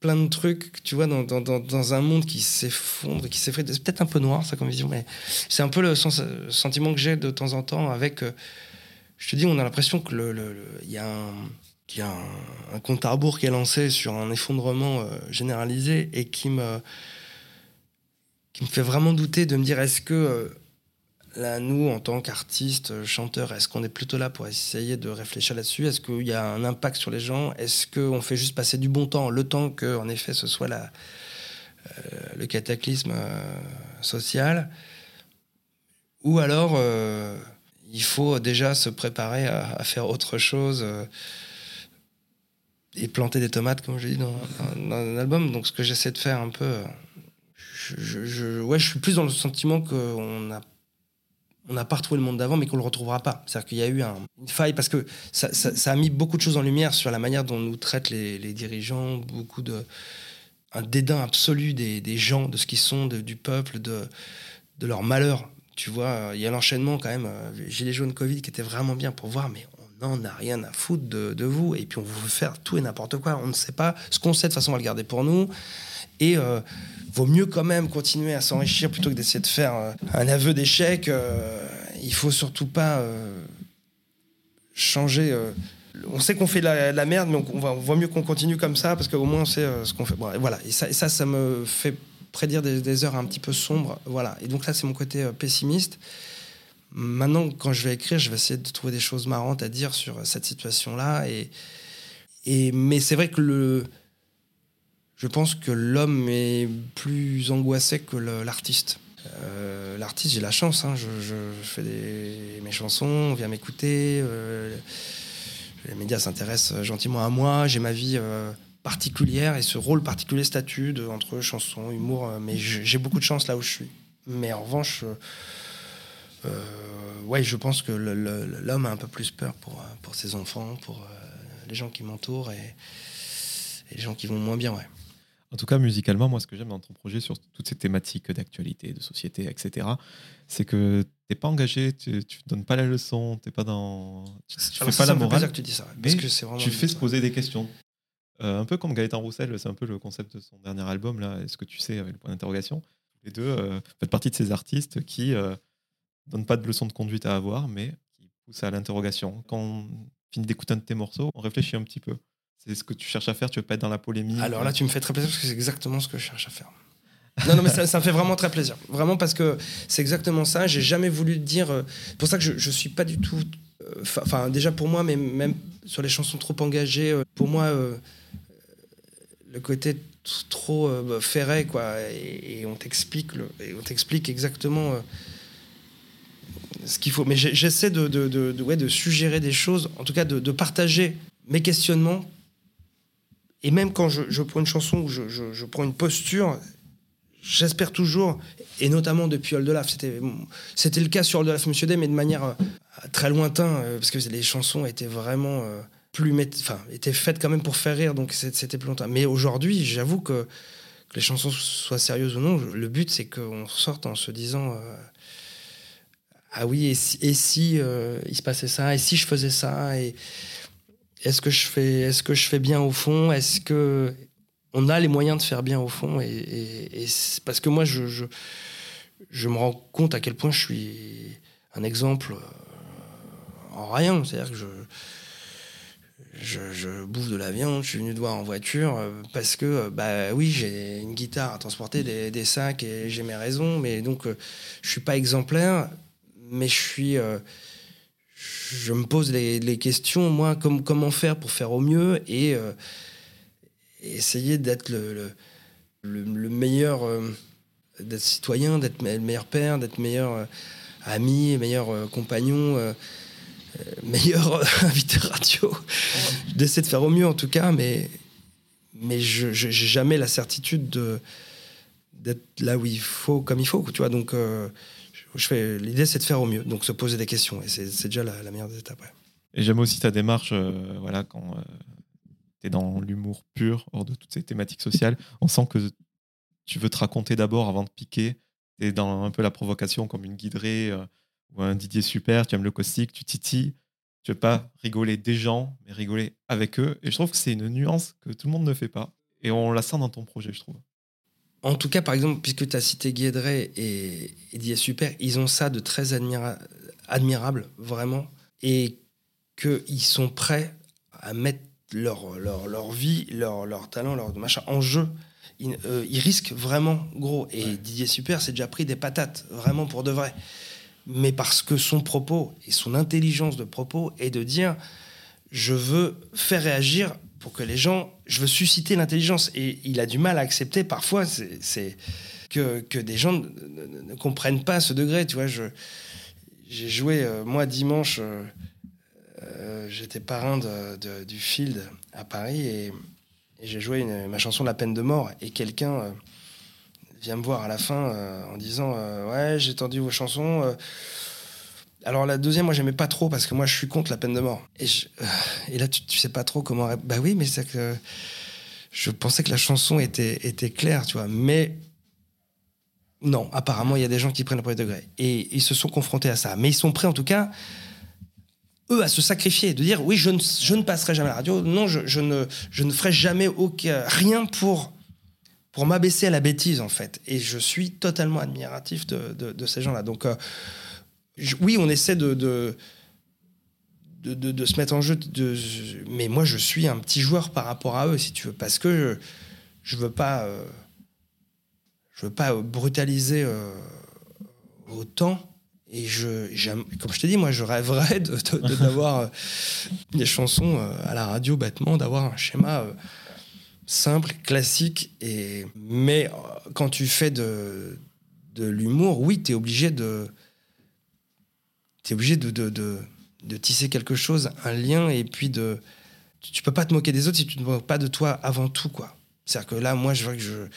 plein de trucs, tu vois, dans, dans, dans un monde qui s'effondre, qui s'effrite. C'est peut-être un peu noir, ça, comme vision, mais c'est un peu le sentiment que j'ai de temps en temps avec. Euh, je te dis, on a l'impression que le, le, y a un qu'il y a un, compte à rebours qui est lancé sur un effondrement euh, généralisé et qui me qui me fait vraiment douter de me dire est-ce que euh, Là, nous, en tant qu'artistes, chanteurs, est-ce qu'on est plutôt là pour essayer de réfléchir là-dessus? Est-ce qu'il y a un impact sur les gens? Est-ce qu'on fait juste passer du bon temps, le temps que, en effet, ce soit la, euh, le cataclysme euh, social? Ou alors, euh, il faut déjà se préparer à, faire autre chose et planter des tomates, comme je dis dans, un album. Donc, ce que j'essaie de faire un peu, je ouais, je suis plus dans le sentiment qu'on a on n'a pas retrouvé le monde d'avant, mais qu'on le retrouvera pas. C'est-à-dire qu'il y a eu un, une faille parce que ça, a mis beaucoup de choses en lumière sur la manière dont nous traitent les, dirigeants, beaucoup de un dédain absolu des, gens, de ce qu'ils sont, du peuple, de, leur malheur. Tu vois, il y a l'enchaînement quand même. Gilets jaunes Covid qui était vraiment bien pour voir, mais on n'en a rien à foutre de, vous. Et puis on veut faire tout et n'importe quoi. On ne sait pas. Ce qu'on sait, de toute façon, on va le garder pour nous. Euh, vaut mieux quand même continuer à s'enrichir plutôt que d'essayer de faire euh, un aveu d'échec. Euh, il faut surtout pas euh, changer. on sait qu'on fait la, de la merde, mais on, on, va, on voit mieux qu'on continue comme ça parce qu'au moins on sait ce qu'on fait. Voilà. Et ça, ça, me fait prédire des, heures un petit peu sombres. Voilà. Et donc là, c'est mon côté pessimiste. Maintenant, quand je vais écrire, je vais essayer de trouver des choses marrantes à dire sur cette situation-là. Et, et, mais c'est vrai que le, je pense que l'homme est plus angoissé que l'artiste. Euh, l'artiste, j'ai la chance, hein, je, fais mes chansons, on vient m'écouter, euh, les médias s'intéressent gentiment à moi, j'ai ma vie euh, particulière et ce rôle particulier, statut de, entre chansons, humour, mais j'ai beaucoup de chance là où je suis. Mais en revanche, ouais, je pense que l'homme a un peu plus peur pour, pour ses enfants, pour les gens qui m'entourent et, et les gens qui vont moins bien, ouais. En tout cas, musicalement, moi, ce que j'aime dans ton projet sur toutes ces thématiques d'actualité, de société, etc., c'est que tu n'es pas engagé, tu ne donnes pas la leçon, tu n'es pas dans. Tu, tu fais pas la morale. Que tu dis ça, mais que tu fais se poser des questions. Euh, un peu comme Gaëtan Roussel, c'est un peu le concept de son dernier album, là, est-ce que tu sais, avec le point d'interrogation. Les deux euh, faites partie de ces artistes qui ne euh, donnent pas de leçon de conduite à avoir, mais qui poussent à l'interrogation. Quand on finit d'écouter un de tes morceaux, on réfléchit un petit peu. C'est ce que tu cherches à faire, tu veux pas être dans la polémique. Alors là, tu me fais très plaisir parce que c'est exactement ce que je cherche à faire. non, non, mais ça, ça, me fait vraiment très plaisir. Vraiment parce que c'est exactement ça. J'ai jamais voulu dire. Euh, c'est pour ça que je, je suis pas du tout. Enfin, euh, déjà pour moi, mais même sur les chansons trop engagées, euh, pour moi, euh, le côté trop euh, ferré, quoi. Et, et on t'explique, on t'explique exactement ce qu'il faut. Mais j'essaie de, de, de, de, ouais, de suggérer des choses, en tout cas de, de partager mes questionnements et même quand je, prends une chanson je, je prends une posture, j'espère toujours, et notamment depuis Oldelaf, c'était, c'était le cas sur Oldelaf Monsieur D, mais de manière euh, très lointaine, euh, parce que les chansons étaient vraiment euh, plus. Enfin, étaient faites quand même pour faire rire, donc c'était plus longtemps. Mais aujourd'hui, j'avoue que, que, les chansons soient sérieuses ou non, le but c'est qu'on sorte en se disant. Euh, ah oui, et si, et si il se passait ça, et si je faisais ça, et est-ce que je fais est-ce que je fais bien au fond? Est-ce que on a les moyens de faire bien au fond? Et, parce que moi je, me rends compte à quel point je suis un exemple en rien. C'est-à-dire que je bouffe de la viande, je suis venu te voir en voiture parce que, bah oui, j'ai une guitare à transporter, des, sacs et j'ai mes raisons, mais donc je suis pas exemplaire, mais je suis, euh, je me pose les, questions, moi, comme, comment faire pour faire au mieux et, euh, essayer d'être le, le, le, le, meilleur, euh, citoyen, d'être le meilleur père, d'être meilleur euh, ami, meilleur euh, compagnon, meilleur invité radio. D'essayer de faire au mieux en tout cas, mais, mais je n'ai jamais la certitude de d'être là où il faut, comme il faut. Tu vois, donc l'idée c'est de faire au mieux donc se poser des questions et c'est déjà la, la, meilleure des étapes et j'aime aussi ta démarche euh, voilà quand euh, tu es dans l'humour pur hors de toutes ces thématiques sociales on sent que tu veux te raconter d'abord avant de piquer tu es dans un peu la provocation comme une guiderée euh, ou un Didier Super tu aimes le caustique tu titilles tu veux pas rigoler des gens mais rigoler avec eux et je trouve que c'est une nuance que tout le monde ne fait pas et on la sent dans ton projet je trouve en tout cas, par exemple, puisque tu as cité Guédré et, et Didier Super, ils ont ça de très admira admirable, vraiment, et qu'ils sont prêts à mettre leur, leur, leur vie, leur, leur talent, leur machin en jeu. Ils, euh, ils risquent vraiment gros. Et ouais. Didier Super s'est déjà pris des patates, vraiment pour de vrai. Mais parce que son propos et son intelligence de propos est de dire je veux faire réagir pour que les gens, je veux susciter l'intelligence. Et il a du mal à accepter parfois que, que des gens ne, ne, ne, comprennent pas ce degré. Tu vois, j'ai joué, euh, moi, dimanche, euh, euh, j'étais parrain du Field à Paris et, j'ai joué ma chanson La peine de mort. Et quelqu'un, vient me voir à la fin en disant Ouais, j'ai entendu vos chansons. Alors la deuxième, moi j'aimais pas trop parce que moi je suis contre la peine de mort. Et, et là tu, sais pas trop comment. Bah oui, mais c'est que je pensais que la chanson était, claire, tu vois. Mais non, apparemment, il y a des gens qui prennent le premier degré. Et ils se sont confrontés à ça. Mais ils sont prêts, en tout cas, eux, à se sacrifier, de dire oui, je ne, passerai jamais à la radio. Non, je, ne, ferai jamais aucun, rien pour, pour m'abaisser à la bêtise, en fait. Et je suis totalement admiratif de, de, ces gens-là. Donc, euh, oui, on essaie de, de de, se mettre en jeu. De, mais moi, je suis un petit joueur par rapport à eux, si tu veux, parce que je, ne veux pas. Euh, je veux pas brutaliser euh, autant. Et je, comme je te dis, moi, je rêverais d'avoir de, euh, des chansons à la radio bêtement, d'avoir un schéma simple, classique. Et, mais quand tu fais de, de l'humour, oui, tu es obligé de. Es obligé de, de, de, tisser quelque chose, un lien, et puis de. Tu peux pas te moquer des autres si tu ne te moques pas de toi avant tout, quoi. C'est-à-dire que là, moi, je vois que je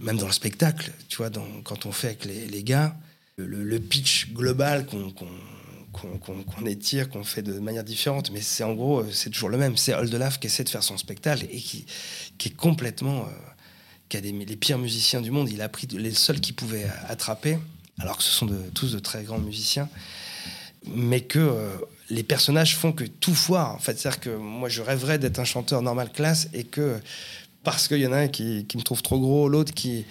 même dans le spectacle, tu vois, quand on fait avec les, gars, le, pitch global qu'on étire, qu'on fait de manière différente, mais c'est en gros, c'est toujours le même. C'est Oldelaf qui essaie de faire son spectacle et qui, qui est complètement. Euh, qui a des, les pires musiciens du monde. Il a pris les seuls qu'il pouvait attraper, alors que ce sont de, tous de très grands musiciens, mais que euh, les personnages font que tout foire. En fait, c'est-à-dire que moi, je rêverais d'être un chanteur normal classe et que parce qu'il y en a un qui, me trouve trop gros, l'autre qui,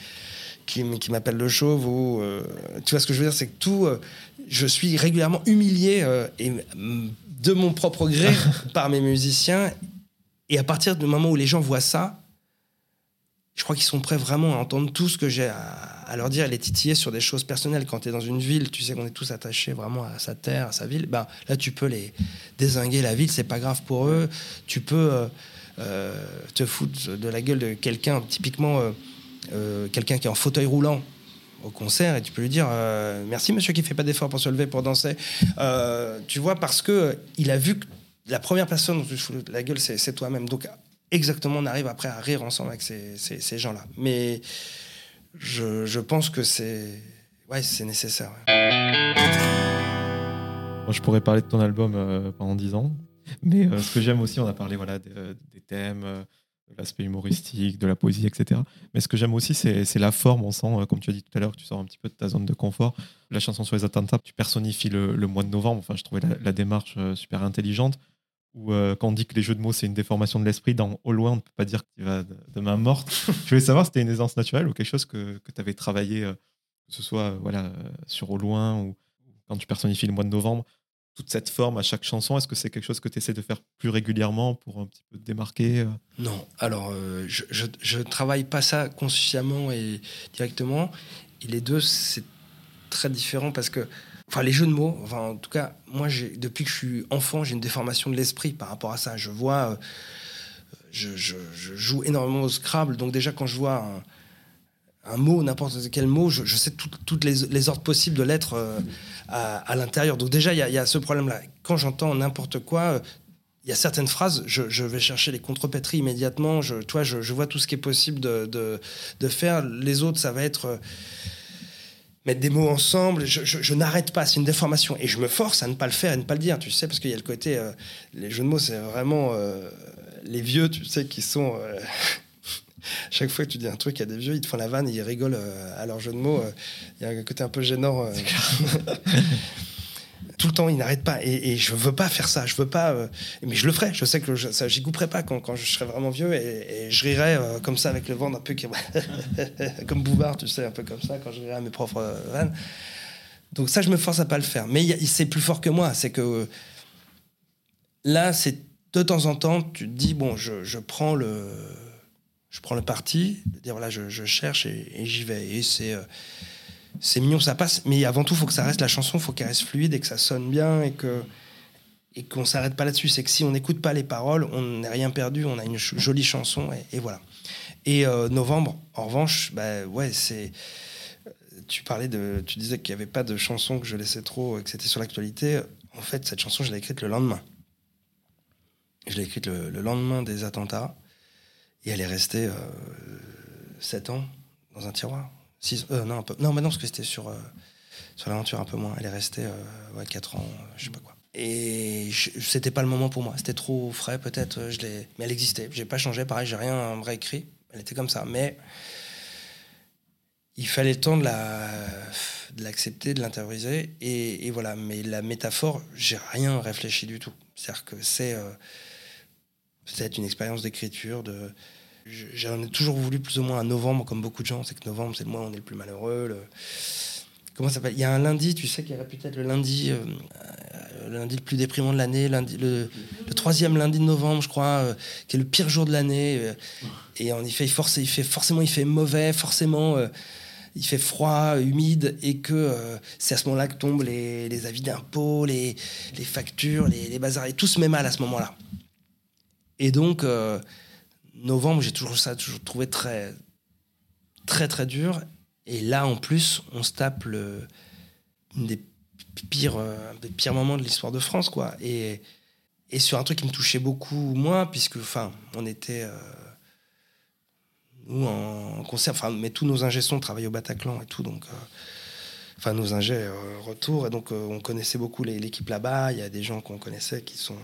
qui, m'appelle le chauve. Ou, euh, tu vois ce que je veux dire? C'est que tout. Euh, je suis régulièrement humilié et, de mon propre gré par mes musiciens. Et à partir du moment où les gens voient ça, je crois qu'ils sont prêts vraiment à entendre tout ce que j'ai à, leur dire, à les titiller sur des choses personnelles. Quand tu es dans une ville, tu sais qu'on est tous attachés vraiment à sa terre, à sa ville. Ben, là, tu peux les désinguer la ville, c'est pas grave pour eux. Tu peux euh, te foutre de la gueule de quelqu'un, typiquement euh, euh, quelqu'un qui est en fauteuil roulant au concert et tu peux lui dire merci monsieur qui fait pas d'effort pour se lever pour danser tu vois parce que il a vu que la première personne dont tu fous la gueule c'est toi-même donc exactement on arrive après à rire ensemble avec ces, ces, gens là mais je, pense que c'est ouais nécessaire moi je pourrais parler de ton album pendant 10 ans mais euh, ce que j'aime aussi, on a parlé voilà, euh, des, thèmes, euh, de l'aspect humoristique, de la poésie, etc. Mais ce que j'aime aussi, c'est la forme. On sent, comme tu as dit tout à l'heure, que tu sors un petit peu de ta zone de confort. La chanson sur les attentats, tu personnifies le, mois de novembre. Enfin, je trouvais la, démarche super intelligente. Ou quand on dit que les jeux de mots, c'est une déformation de l'esprit, dans Au loin, on ne peut pas dire que tu vas de, main morte. je voulais savoir si c'était une aisance naturelle ou quelque chose que, que tu avais travaillé, que ce soit voilà, sur Au loin ou quand tu personnifies le mois de novembre toute cette forme à chaque chanson Est-ce que c'est quelque chose que tu essaies de faire plus régulièrement pour un petit peu te démarquer euh? Non, alors euh, je ne travaille pas ça consciemment et directement. Et les deux, c'est très différent parce que, enfin, les jeux de mots, enfin, en tout cas, moi, depuis que je suis enfant, j'ai une déformation de l'esprit par rapport à ça. Je vois, euh, je, joue énormément au Scrabble, donc déjà quand je vois un, mot, n'importe quel mot, je, sais toutes les, ordres possibles de lettres euh, à, l'intérieur. Donc déjà, il y, a ce problème-là. Quand j'entends n'importe quoi, euh, il y a certaines phrases, je, vais chercher les contrepétries immédiatement. Je, toi, je, vois tout ce qui est possible de, faire. Les autres, ça va être mettre des mots ensemble. Je, n'arrête pas, c'est une déformation. Et je me force à ne pas le faire, à ne pas le dire, tu sais, parce qu'il y a le côté... les jeux de mots, c'est vraiment... les vieux, tu sais, qui sont chaque fois que tu dis un truc à des vieux, ils te font la vanne et ils rigolent euh, à leur jeu de mots. Euh, il y a un côté un peu gênant. Euh. tout le temps, ils n'arrêtent pas. Et, je veux pas faire ça. Je veux pas. mais je le ferai. Je sais que je, ça, j'y couperai pas quand, je serai vraiment vieux. Et, je rirai comme ça avec le ventre un peu comme Bouvard, tu sais, un peu comme ça quand je rirai à mes propres vannes. Donc ça, je me force à pas le faire. Mais c'est plus fort que moi. C'est que là, c'est de temps en temps, tu te dis bon, je, prends le je prends le parti dire voilà, je, cherche et, j'y vais. Et c'est euh, c'est mignon, ça passe. Mais avant tout, faut que ça reste la chanson, faut qu'elle reste fluide et que ça sonne bien et que et qu'on s'arrête pas là-dessus. C'est que si on n'écoute pas les paroles, on n'est rien perdu. On a une jolie chanson et, voilà. Et euh, novembre, en revanche, bah ouais, c'est tu parlais de, tu disais qu'il n'y avait pas de chanson que je laissais trop, que c'était sur l'actualité. En fait, cette chanson, je l'ai écrite le lendemain. Je l'ai écrite le, lendemain des attentats. Et elle est restée 7 ans dans un tiroir. Euh, non, un peu, non, mais non, parce que c'était sur, euh, sur l'aventure un peu moins. Elle est restée euh, ouais, 4 ans, euh, je sais pas quoi. Et c'était pas le moment pour moi. C'était trop frais, peut-être. Je l'ai, mais elle existait. J'ai pas changé. Pareil, j'ai rien réécrit. Elle était comme ça. Mais il fallait le temps de la, de l'accepter, de l'intérioriser. Et, voilà. Mais la métaphore, j'ai rien réfléchi du tout. C'est-à-dire que c'est peut-être une expérience d'écriture. De, j'en ai toujours voulu plus ou moins un novembre, comme beaucoup de gens. C'est que novembre, c'est le mois où on est le plus malheureux. Comment ça s'appelle? Il y a un lundi, tu sais, qui est réputé être le lundi, euh, euh, le lundi le plus déprimant de l'année, le, troisième lundi de novembre, je crois, euh, qui est le pire jour de l'année. euh, et en effet, il, force, il fait forcément, il fait mauvais, forcément, il fait froid, humide, et que c'est à ce moment-là que tombent les, les avis d'impôts, les, les factures, les, les bazars, et tout se met mal à ce moment-là. Et donc, novembre, j'ai toujours ça, toujours trouvé très, très, très dur. Et là, en plus, on se tape le, des pires, moments de l'histoire de France, quoi. Et, sur un truc qui me touchait beaucoup moins, puisque, enfin, on était, euh, nous, en concert, enfin, mais tous nos ingé-sons travaillaient au Bataclan et tout, donc, euh, enfin, nos ingés euh, retour, et donc, on connaissait beaucoup l'équipe là-bas, il y a des gens qu'on connaissait qui sont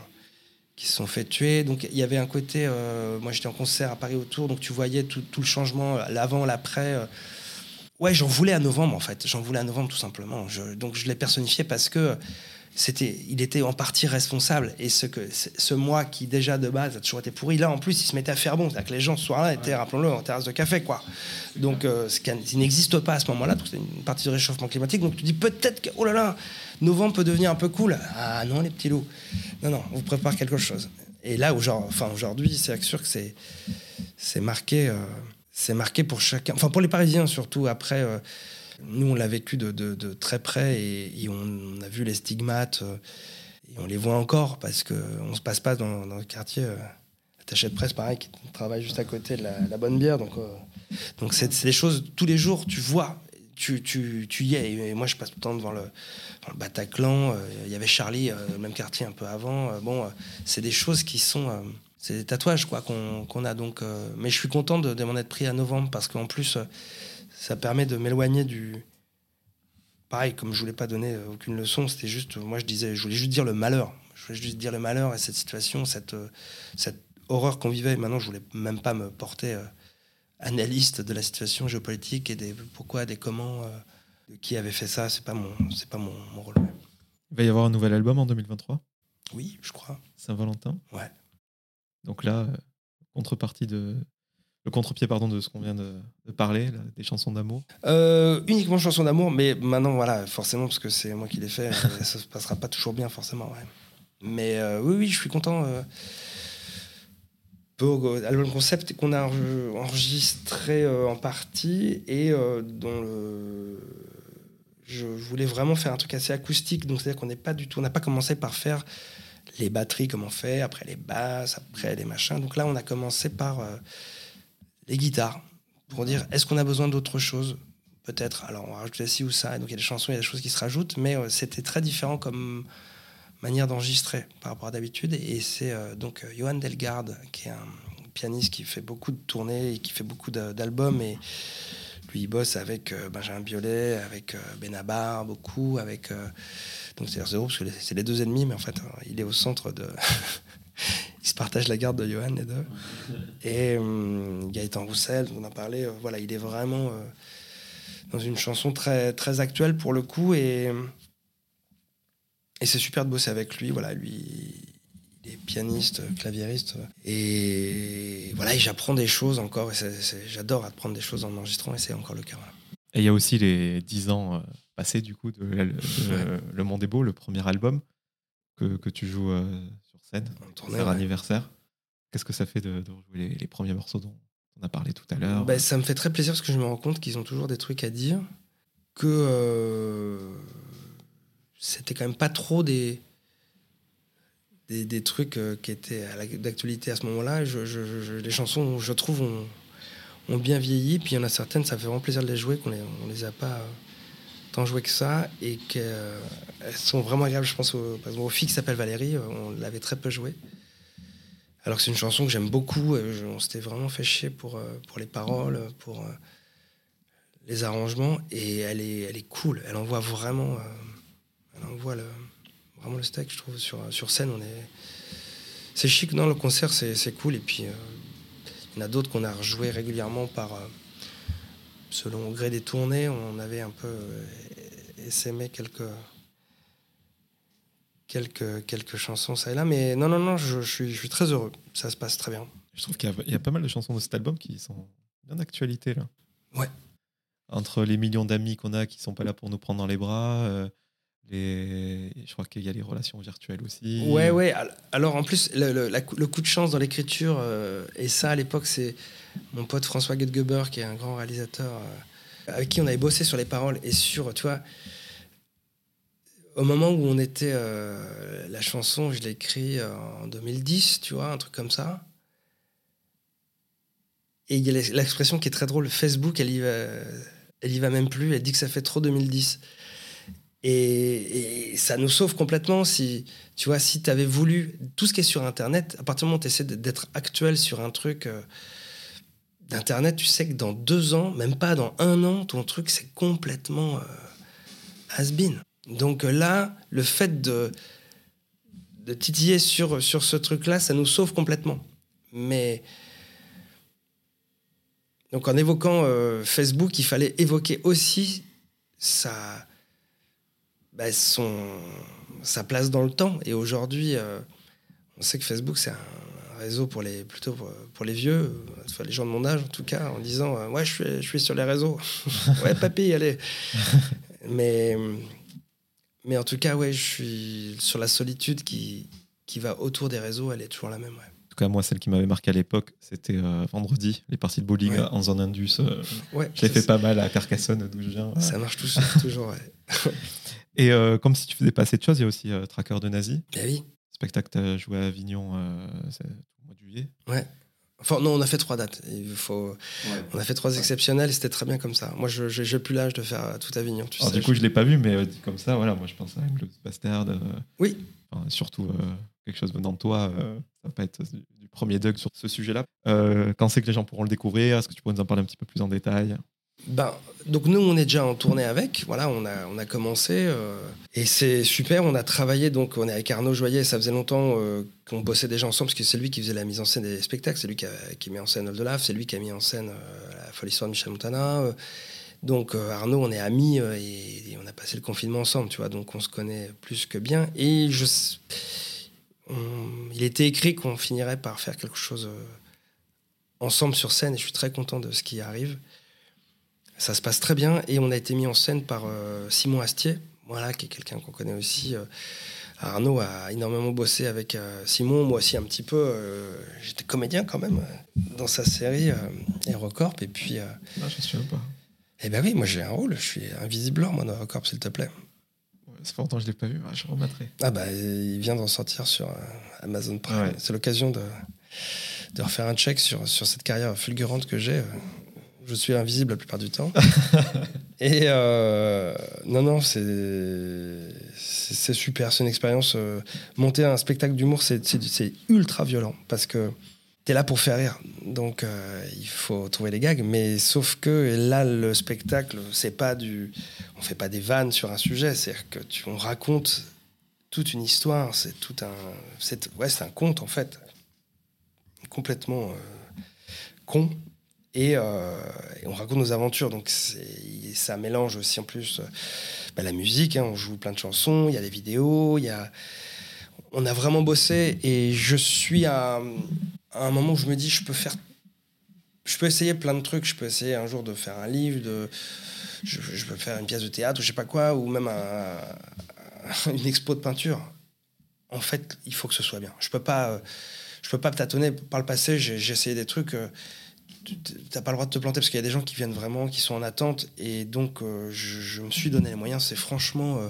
qui se sont fait tuer. Donc il y avait un côté, euh, moi j'étais en concert à Paris autour, donc tu voyais tout, tout le changement, l'avant, l'après. euh. Ouais, j'en voulais à novembre en fait, j'en voulais à novembre tout simplement. Je- donc je l'ai personnifié parce que c'était, il était en partie responsable. Et ce, que, ce mois qui déjà de base a toujours été pourri, là en plus il se mettait à faire bon. C'est-à-dire que les gens ce soir-là étaient, rappelons-le, en terrasse de café. quoi. Donc euh, ce qui n'existe pas à ce moment-là, c'est une partie du réchauffement climatique. Donc tu dis peut-être que, oh là là, novembre peut devenir un peu cool. Ah non, les petits loups. Non, non, on vous prépare quelque chose. Et là, aujourd'hui, c'est sûr que c'est, marqué, euh, marqué pour chacun, enfin pour les Parisiens surtout. Après, euh, nous, on l'a vécu de, très près et, on, a vu les stigmates euh, et on les voit encore parce que on se passe pas dans, le quartier. Attaché de presse, pareil, qui travaille juste à côté de la, la bonne bière. Donc, donc c'est des choses tous les jours. Tu vois, tu, tu, tu y es. Et moi, je passe tout le temps devant le, le Bataclan. euh, Il y avait Charlie, euh, le même quartier un peu avant. Euh, bon, euh, c'est des choses qui sont. euh, c'est des tatouages quoi qu'on qu'on a donc. euh, mais je suis content de, de m'en être pris à novembre parce qu'en plus, euh, ça permet de m'éloigner du. Pareil, comme je voulais pas donner euh, aucune leçon, c'était juste. Moi, je disais, je voulais juste dire le malheur. Je voulais juste dire le malheur et cette situation, cette, euh, cette horreur qu'on vivait. Maintenant, je voulais même pas me porter euh, analyste de la situation géopolitique et des pourquoi, des comment, euh, de qui avait fait ça. C'est pas mon, c'est pas mon, mon rôle. Il va y avoir un nouvel album en 2023, Oui, je crois. Saint-Valentin? Ouais. Donc là, euh, contrepartie de. Le contre-pied, pardon, de ce qu'on vient de, de parler, là, des chansons d'amour. Euh, uniquement chanson d'amour, mais maintenant, voilà, forcément, parce que c'est moi qui l'ai fait, euh, ça se passera pas toujours bien, forcément. ouais. Mais euh, oui, oui, je suis content. Euh, album concept qu'on a enre- enregistré euh, en partie et euh, dont. Je voulais vraiment faire un truc assez acoustique, donc c'est-à-dire qu'on n'est pas du tout, on n'a pas commencé par faire les batteries comme on fait, après les basses, après les machins. Donc là, on a commencé par euh, les guitares pour dire est-ce qu'on a besoin d'autre chose? Peut-être. Alors, on rajoute ci ou ça. Et donc, il y a des chansons, il y a des choses qui se rajoutent, mais euh, c'était très différent comme manière d'enregistrer par rapport à d'habitude. Et c'est euh, donc euh, Johan Delgarde, qui est un pianiste qui fait beaucoup de tournées et qui fait beaucoup d'albums. Et lui, il bosse avec euh, Benjamin Biolay, avec Benabar, beaucoup, avec. donc, c'est zéro, parce que c'est les deux ennemis, mais en fait, il est au centre de. Ils se partagent la garde de Johan, les deux. Et euh, Gaëtan Roussel, on a parlé, voilà, il est vraiment dans une chanson très, très actuelle pour le coup. Et, et c'est super de bosser avec lui. Voilà, lui, il est pianiste, claviériste. Et voilà, et j'apprends des choses encore. Et c'est- c'est- j'adore apprendre des choses en enregistrant, et c'est encore le cas. voilà. Et il y a aussi les 10 ans euh, passés, du coup, de, Le Monde est beau, le premier album que, que tu joues euh, sur scène, tournée, leur ouais. anniversaire. Qu'est-ce que ça fait de, de rejouer les, les premiers morceaux dont on a parlé tout à l'heure? Ben, ça me fait très plaisir parce que je me rends compte qu'ils ont toujours des trucs à dire. Que euh, c'était quand même pas trop des, des, des trucs euh, qui étaient d'actualité à ce moment-là. Je, je- les chansons, je trouve, ont, ont bien vieilli. Puis il y en a certaines, ça fait vraiment plaisir de les jouer, qu'on les, on les a pas euh, tant jouées que ça. Et qu'elles sont vraiment agréables. Je pense au, par exemple, aux filles qui s'appellent Valérie, euh, on l'avait très peu joué. Alors que c'est une chanson que j'aime beaucoup. on s'était vraiment fait chier pour, pour les paroles, pour les arrangements. Et elle est, elle est cool. Elle envoie vraiment, elle envoie le, vraiment le steak, je trouve. Sur, sur scène, on est. C'est chic, non Le concert, c'est cool. Et puis, il y en a d'autres qu'on a rejoué régulièrement par selon au gré des tournées, on avait un peu euh, essaimé quelques, quelques, quelques chansons ça et là. Mais non, non, non, je, suis, je suis très heureux. Ça se passe très bien. Je trouve qu'il y, a pas mal de chansons de cet album qui sont bien d'actualité là. Ouais. Entre les millions d'amis qu'on a qui sont pas là pour nous prendre dans les bras, euh, je crois qu'il y a les relations virtuelles aussi. Ouais, ouais. Alors en plus, le, coup de chance dans l'écriture, euh, et ça à l'époque, c'est mon pote François Gedgeber, qui est un grand réalisateur, euh, avec qui on avait bossé sur les paroles et sur, tu vois, au moment où on était. Euh, la chanson, je l'ai écrite en 2010, tu vois, un truc comme ça. Et il y a l'expression qui est très drôle Facebook, elle y, va, elle y va même plus, elle dit que ça fait trop 2010. Et, ça nous sauve complètement si, tu vois, si tu avais voulu tout ce qui est sur Internet, à partir du moment où tu essaies d'être actuel sur un truc euh, d'Internet, tu sais que dans deux ans, même pas dans un an, ton truc, c'est complètement euh, has-been. Donc euh, là, le fait de, de titiller sur, sur ce truc-là, ça nous sauve complètement. Mais. Donc en évoquant Facebook, il fallait évoquer aussi ça bah, son, sa place dans le temps. Et aujourd'hui, euh, on sait que Facebook, c'est un réseau pour les, plutôt pour, les vieux, enfin, les gens de mon âge en tout cas, en disant euh, Ouais, je suis, je suis sur les réseaux. ouais, papy, allez. mais, mais en tout cas, ouais, je suis sur la solitude qui, qui va autour des réseaux, elle est toujours la même. Ouais. En tout cas, moi, celle qui m'avait marqué à l'époque, c'était euh, vendredi, les parties de bowling en zone Indus. ouais, je l'ai fait pas mal à Carcassonne, d'où je viens. Ça marche toujours, ouais. Et euh, comme si tu faisais pas assez de choses, il y a aussi euh, Tracker de Nazi. Ben oui. Spectacle que tu as joué à Avignon euh, au mois de juillet. Ouais. Enfin, non, on a fait trois dates. Il faut... On a fait trois exceptionnels et c'était très bien comme ça. Moi, je n'ai plus l'âge de faire tout Avignon. Tu Alors, du coup, je ne l'ai pas vu, mais dit comme ça, voilà, moi, je pense à Globes Bastard. oui. surtout quelque chose venant de toi. ça va pas être du, premier Doug sur ce sujet-là. quand c'est que les gens pourront le découvrir? Est-ce que tu pourrais nous en parler un petit peu plus en détail? Ben, donc nous, on est déjà en tournée avec. Voilà, on a, on a commencé euh, et c'est super. On a travaillé donc on est avec Arnaud Joyer. Ça faisait longtemps euh, qu'on bossait déjà ensemble parce que c'est lui qui faisait la mise en scène des spectacles. C'est lui qui, a, en scène Oldelaf. C'est lui qui a mis en scène euh, la folle histoire de Michel Montana. donc Arnaud, on est amis et, on a passé le confinement ensemble. Tu vois, donc on se connaît plus que bien. Et il était écrit qu'on finirait par faire quelque chose ensemble sur scène. Et je suis très content de ce qui arrive. Ça se passe très bien et on a été mis en scène par euh, Simon Astier, voilà, qui est quelqu'un qu'on connaît aussi. Euh, Arnaud a énormément bossé avec euh, Simon, moi aussi un petit peu. J'étais comédien quand même dans sa série Aerocorp et puis. Ah, je suis pas. Eh ben oui, moi j'ai un rôle, je suis invisible moi dans Aerocorp, s'il te plaît. Longtemps que je l'ai pas vu, je remettrai. Ah bah il vient d'en sortir sur Amazon Prime. C'est l'occasion de, de refaire un check sur, sur cette carrière fulgurante que j'ai je suis invisible la plupart du temps. et euh, non, non, c'est super. C'est une expérience. Euh, monter un spectacle d'humour, c'est ultra violent parce que tu es là pour faire rire. Donc euh, il faut trouver les gags. Mais sauf que là, le spectacle, c'est pas du. On fait pas des vannes sur un sujet. C'est-à-dire que tu, on raconte toute une histoire. C'est tout un. Ouais, c'est un conte en fait. Complètement con euh, et, on raconte nos aventures. Donc ça mélange aussi en plus euh, bah, la musique. Hein. on joue plein de chansons, il y a des vidéos, il y a... on a vraiment bossé. Et je suis à, un moment où je me dis, je peux faire, je peux essayer plein de trucs. Je peux essayer un jour de faire un livre, de, je, peux faire une pièce de théâtre, ou je sais pas quoi, ou même une expo de peinture. En fait, il faut que ce soit bien. Je peux pas, je peux pas tâtonner. Par le passé, j'ai essayé des trucs. T'as pas le droit de te planter parce qu'il y a des gens qui viennent vraiment, qui sont en attente. Et donc, euh, je, me suis donné les moyens. C'est franchement. Euh,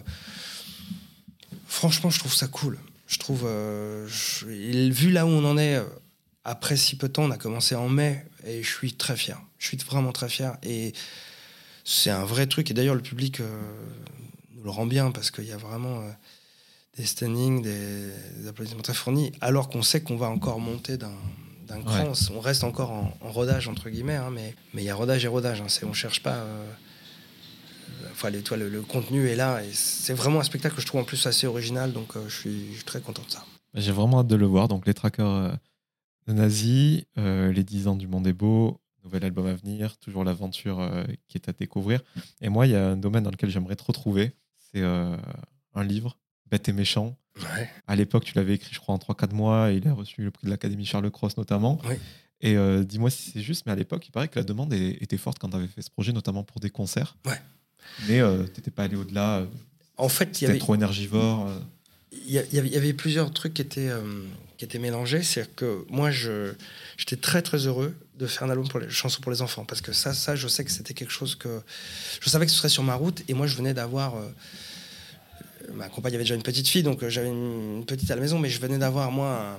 franchement, je trouve ça cool. Je trouve. Euh, vu là où on en est, après si peu de temps, on a commencé en mai. Et je suis très fier. Je suis vraiment très fier. Et c'est un vrai truc. Et d'ailleurs, le public nous le rend bien parce qu'il y a vraiment des standings, des, applaudissements très fournis, alors qu'on sait qu'on va encore monter d'un d'un cran. On reste encore en, rodage, entre guillemets, hein, mais il y a rodage et rodage. Hein, on ne cherche pas. Euh, enfin, les, toi, le, contenu est là. Et c'est vraiment un spectacle que je trouve en plus assez original, donc euh, je, suis, très content de ça. J'ai vraiment hâte de le voir. Donc, les trackers euh, de Nazi, les 10 ans du monde est beau, nouvel album à venir, toujours l'aventure qui est à découvrir. Et moi, il y a un domaine dans lequel j'aimerais te retrouver. C'est un livre Bête et méchant. À l'époque, tu l'avais écrit, je crois, en 3-4 mois, et il a reçu le prix de l'Académie Charles Cross notamment. Et euh, dis-moi si c'est juste, mais à l'époque, il paraît que la demande était forte quand tu avais fait ce projet, notamment pour des concerts. Ouais. Mais euh, tu n'étais pas allé au-delà. Euh, en fait, il y avait trop énergivore. Il y, avait plusieurs trucs qui étaient, qui étaient mélangés. C'est que moi, j'étais très très heureux de faire un album pour les chansons pour les enfants, parce que ça, ça, je sais que c'était quelque chose que je savais que ce serait sur ma route, et moi, je venais d'avoir ma compagne avait déjà une petite fille, donc euh, j'avais une, petite à la maison, mais je venais d'avoir, moi,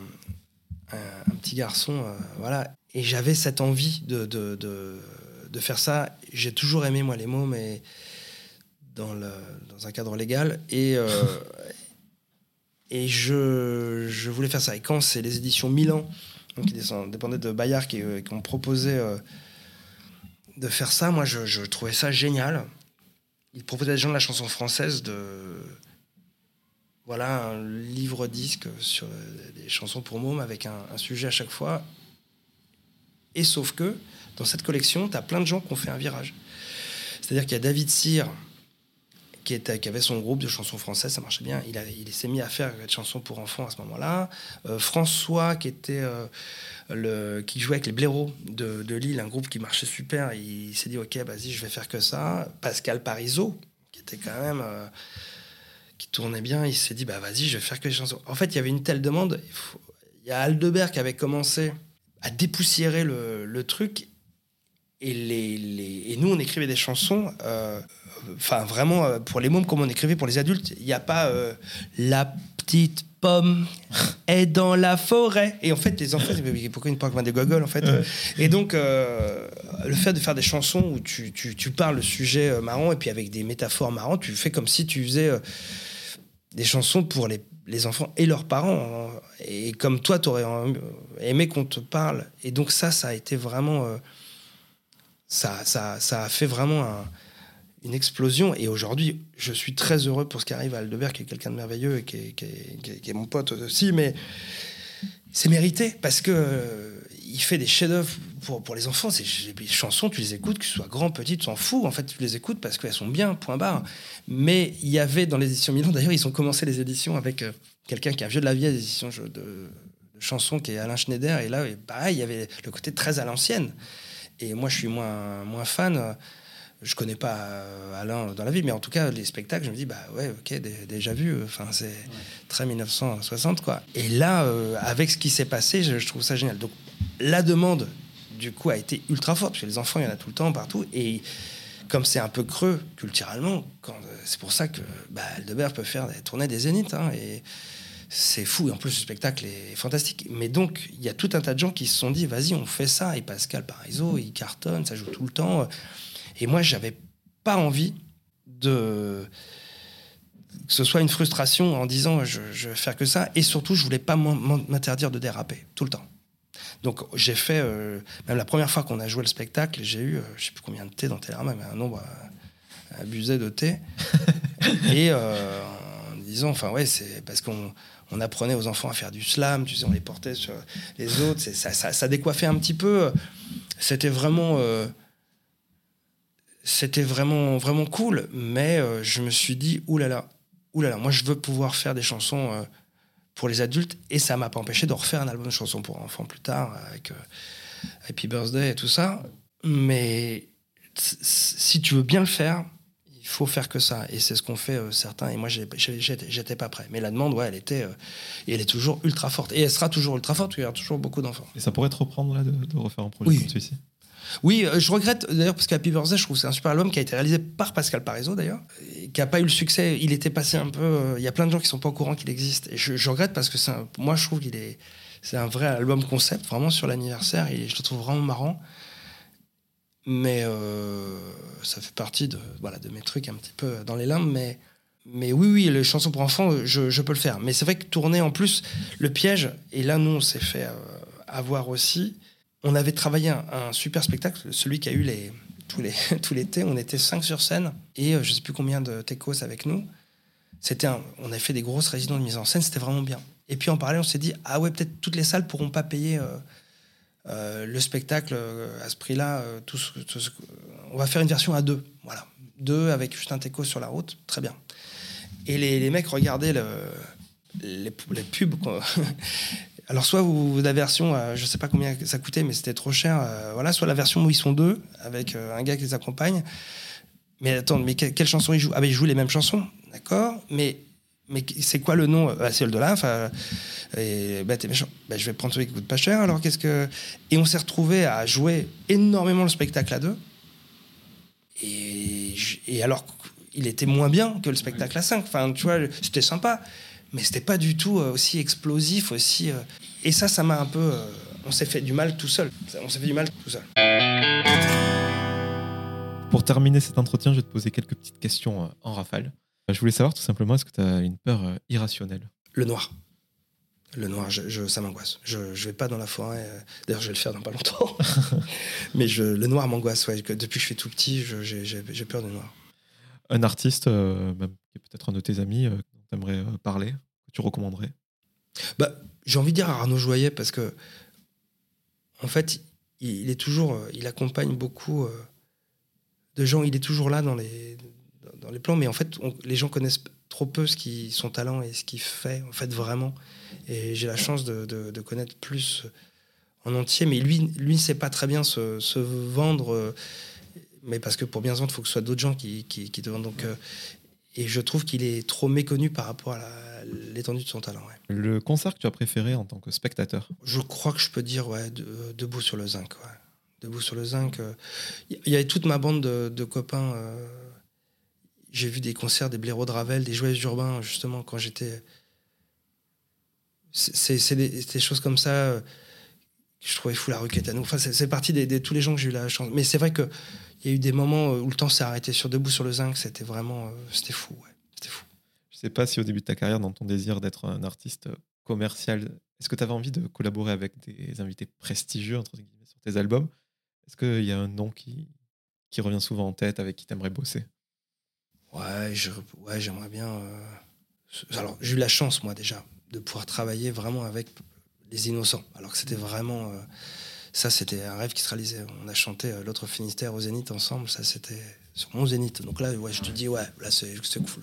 un, petit garçon, euh, voilà. Et j'avais cette envie de, de, de, faire ça. J'ai toujours aimé, moi, les mots, mais dans, le, dans un cadre légal. Et, euh, et je, je, voulais faire ça. Et quand c'est les éditions Milan, donc qui dépendaient de Bayard, qui, qui ont proposé de faire ça, moi, je, je trouvais ça génial. Ils proposaient à des gens de la chanson française de voilà un livre disque sur des chansons pour mômes avec un, sujet à chaque fois. Et sauf que dans cette collection, tu as plein de gens qui ont fait un virage. C'est-à-dire qu'il y a David Cyr qui, était, qui avait son groupe de chansons françaises, ça marchait bien. Il, s'est mis à faire des chansons pour enfants à ce moment-là. Euh, François, qui était euh, le, qui jouait avec les blaireaux de, Lille, un groupe qui marchait super, il, s'est dit ok, vas-y, je vais faire que ça. Pascal Parisot, qui était quand même euh, qui tournait bien. Il s'est dit, bah vas-y, je vais faire que des chansons. En fait, il y avait une telle demande. Il, y a Aldebert qui avait commencé à dépoussiérer le, le truc. Et, les, les, et nous, on écrivait des chansons, euh, enfin vraiment euh, pour les mômes comme on écrivait pour les adultes. Il n'y a pas euh, la petite pomme est dans la forêt. Et en fait, les enfants, pourquoi ils ne parlent pas des gogoles en fait Et donc, le fait de faire des chansons où tu, tu, tu parles le sujet marrant et puis avec des métaphores marrantes, tu fais comme si tu faisais des chansons pour les, les, enfants et leurs parents. Et comme toi, tu aurais aimé qu'on te parle. Et donc ça, ça a été vraiment... Euh, ça, ça, ça, a fait vraiment une explosion. Et aujourd'hui, je suis très heureux pour ce qui arrive à Aldebert, qui est quelqu'un de merveilleux et qui est, qui est, mon pote aussi. Mais c'est mérité parce que euh, il fait des chefs-d'œuvre pour, pour les enfants. C'est les chansons, tu les écoutes, que ce soit grand, petit, tu s'en fous. En fait, tu les écoutes parce qu'elles sont bien, point barre. Mais il y avait dans les éditions Milan, d'ailleurs, ils ont commencé les éditions avec euh, quelqu'un qui a un vieux de la vieille, des éditions de, de, chansons, qui est Alain Schneider. Et là, pareil, il y avait le côté très à l'ancienne. Et moi, je suis moins, moins fan. Je connais pas euh, Alain dans la vie, mais en tout cas, les spectacles, je me dis, bah ouais, ok, déjà vu. Enfin, c'est très 1960, quoi. Et là, euh, avec ce qui s'est passé, je, je, trouve ça génial. Donc, la demande, du coup, a été ultra forte, parce que les enfants, il y en a tout le temps, partout. Et comme c'est un peu creux culturellement, c'est pour ça que bah, peut faire des tournées des zéniths. Hein, et c'est fou. Et en plus, le spectacle est fantastique. Mais donc, il y a tout un tas de gens qui se sont dit, vas-y, on fait ça. Et Pascal Parizeau, il cartonne, ça joue tout le temps. Et moi, j'avais pas envie de que ce soit une frustration en disant je, je vais faire que ça. Et surtout, je voulais pas m'interdire de déraper tout le temps. Donc j'ai fait, euh, même la première fois qu'on a joué le spectacle, j'ai eu, euh, je sais plus combien de thé dans Télérama, mais un nombre euh, abusé de thé. et en disant, enfin ouais, c'est parce qu'on on apprenait aux enfants à faire du slam, tu sais, on les portait sur les autres, ça, ça, ça, décoiffait un petit peu. C'était vraiment, c'était vraiment, vraiment cool. Mais je me suis dit, oulala, oulala, moi je veux pouvoir faire des chansons pour les adultes et ça m'a pas empêché de refaire un album de chansons pour enfants plus tard avec euh, Happy Birthday et tout ça. Mais si tu veux bien le faire, il faut faire que ça. Et c'est ce qu'ont fait euh, certains. Et moi, j'étais pas prêt. Mais la demande, ouais, elle était. Euh, et elle est toujours ultra forte. Et elle sera toujours ultra forte, parce qu'il y aura toujours beaucoup d'enfants. Et ça pourrait te reprendre là, de, de refaire un projet comme celui-ci? Oui, euh, je regrette d'ailleurs parce qu'Happy Birthday, je trouve c'est un super album qui a été réalisé par Pascal Parizeau d'ailleurs, qui n'a pas eu le succès. Il était passé un peu. Euh, il y a plein de gens qui sont pas au courant qu'il existe. Et je, regrette parce que moi, je trouve qu'il est. C'est un vrai album concept, vraiment sur l'anniversaire. Et je le trouve vraiment marrant. Mais euh, ça fait partie de, voilà, de mes trucs un petit peu dans les limbes. Mais, mais oui, oui, les chansons pour enfants, je, je peux le faire. Mais c'est vrai que tourner en plus, le piège, et là, nous, on s'est fait avoir aussi. On avait travaillé un, super spectacle, celui qui a eu les, tous les, tout. On était cinq sur scène et euh, je sais plus combien de techos avec nous. C'était on avait fait des grosses résidents de mise en scène, c'était vraiment bien. Et puis en parallèle, on s'est dit, ah ouais, peut-être toutes les salles pourront pas payer euh, euh, le spectacle à ce prix-là. on va faire une version à deux. Voilà. Deux avec juste un teco sur la route, très bien. Et les, les mecs regardaient le, les, les pubs. Alors, soit vous, la version, euh, je sais pas combien ça coûtait, mais c'était trop cher. euh, voilà, soit la version où ils sont deux, avec euh, un gars qui les accompagne. Mais attends, mais que- quelle chanson ils jouent? Ah, ben ils jouent les mêmes chansons, d'accord? Mais, mais c'est quoi le nom? Ah, C'est le là. enfin, bah, t'es méchant. Bah, je vais prendre celui qui coûte pas cher. Alors, qu'est-ce que. Et on s'est retrouvé à jouer énormément le spectacle à deux. Et, et alors, il était moins bien que le spectacle à 5. Enfin, tu vois, c'était sympa, mais c'était pas du tout euh, aussi explosif, aussi. euh, Et ça, ça m'a un peu. euh, On s'est fait du mal tout seul. On s'est fait du mal tout seul. Pour terminer cet entretien, je vais te poser quelques petites questions en rafale. Je voulais savoir tout simplement, est-ce que tu as une peur irrationnelle? Le noir. Le noir, je, je- ça m'angoisse. Je, je vais pas dans la forêt. D'ailleurs, je vais le faire dans pas longtemps. mais je, le noir m'angoisse. Ouais. Depuis que je suis tout petit, j'ai peur du noir. Un artiste, euh, même qui est peut-être un de tes amis, euh, dont tu aimerais parler, que tu recommanderais? Bah, j'ai envie de dire à Arnaud Joyet parce que, en fait, il, est toujours, euh, il accompagne beaucoup euh, de gens. Il est toujours là dans les, dans les plans, mais en fait, les gens connaissent trop peu ce qui, son talent et ce qu'il fait, en fait, vraiment. Et j'ai la chance de, de- connaître plus en entier, mais lui, lui, sait pas très bien se, se vendre. euh, mais parce que pour bien se vendre, il faut que ce soit d'autres gens qui, qui, te vendent. Donc, euh, et je trouve qu'il est trop méconnu par rapport à l'étendue de son talent. ouais. Le concert que tu as préféré en tant que spectateur Je crois que je peux dire, ouais, de- euh, debout sur le zinc. Ouais. Debout sur le zinc. euh, Il y, y avait toute ma bande de, de copains. euh, J'ai vu des concerts des blaireaux de Ravel, des joyeux urbains, justement, quand j'étais. C'est des, des choses comme ça euh, que je trouvais fou, la rue Quétanou. Enfin, c'est c'est parti des, des- tous les gens que j'ai eu la chance. Mais c'est vrai qu'il y a eu des moments euh, où le temps s'est arrêté sur Debout sur le zinc. C'était vraiment. euh, C'était fou, ouais. C'était fou. Je sais pas si au début de ta carrière, dans ton désir d'être un artiste commercial, est-ce que tu avais envie de collaborer avec des invités prestigieux entre guillemets, sur tes albums? Est-ce qu'il y a un nom qui, qui revient souvent en tête avec qui tu aimerais bosser? Ouais, je- ouais, j'aimerais bien. euh, Alors, j'ai eu la chance, moi, déjà, de pouvoir travailler vraiment avec les innocents. Alors que c'était vraiment. euh, Ça, c'était un rêve qui se réalisait. On a chanté euh, l'autre Finistère au Zénith ensemble. Ça, c'était sur mon Zénith. Donc là, ouais, je te dis, ouais, là, c'est cool.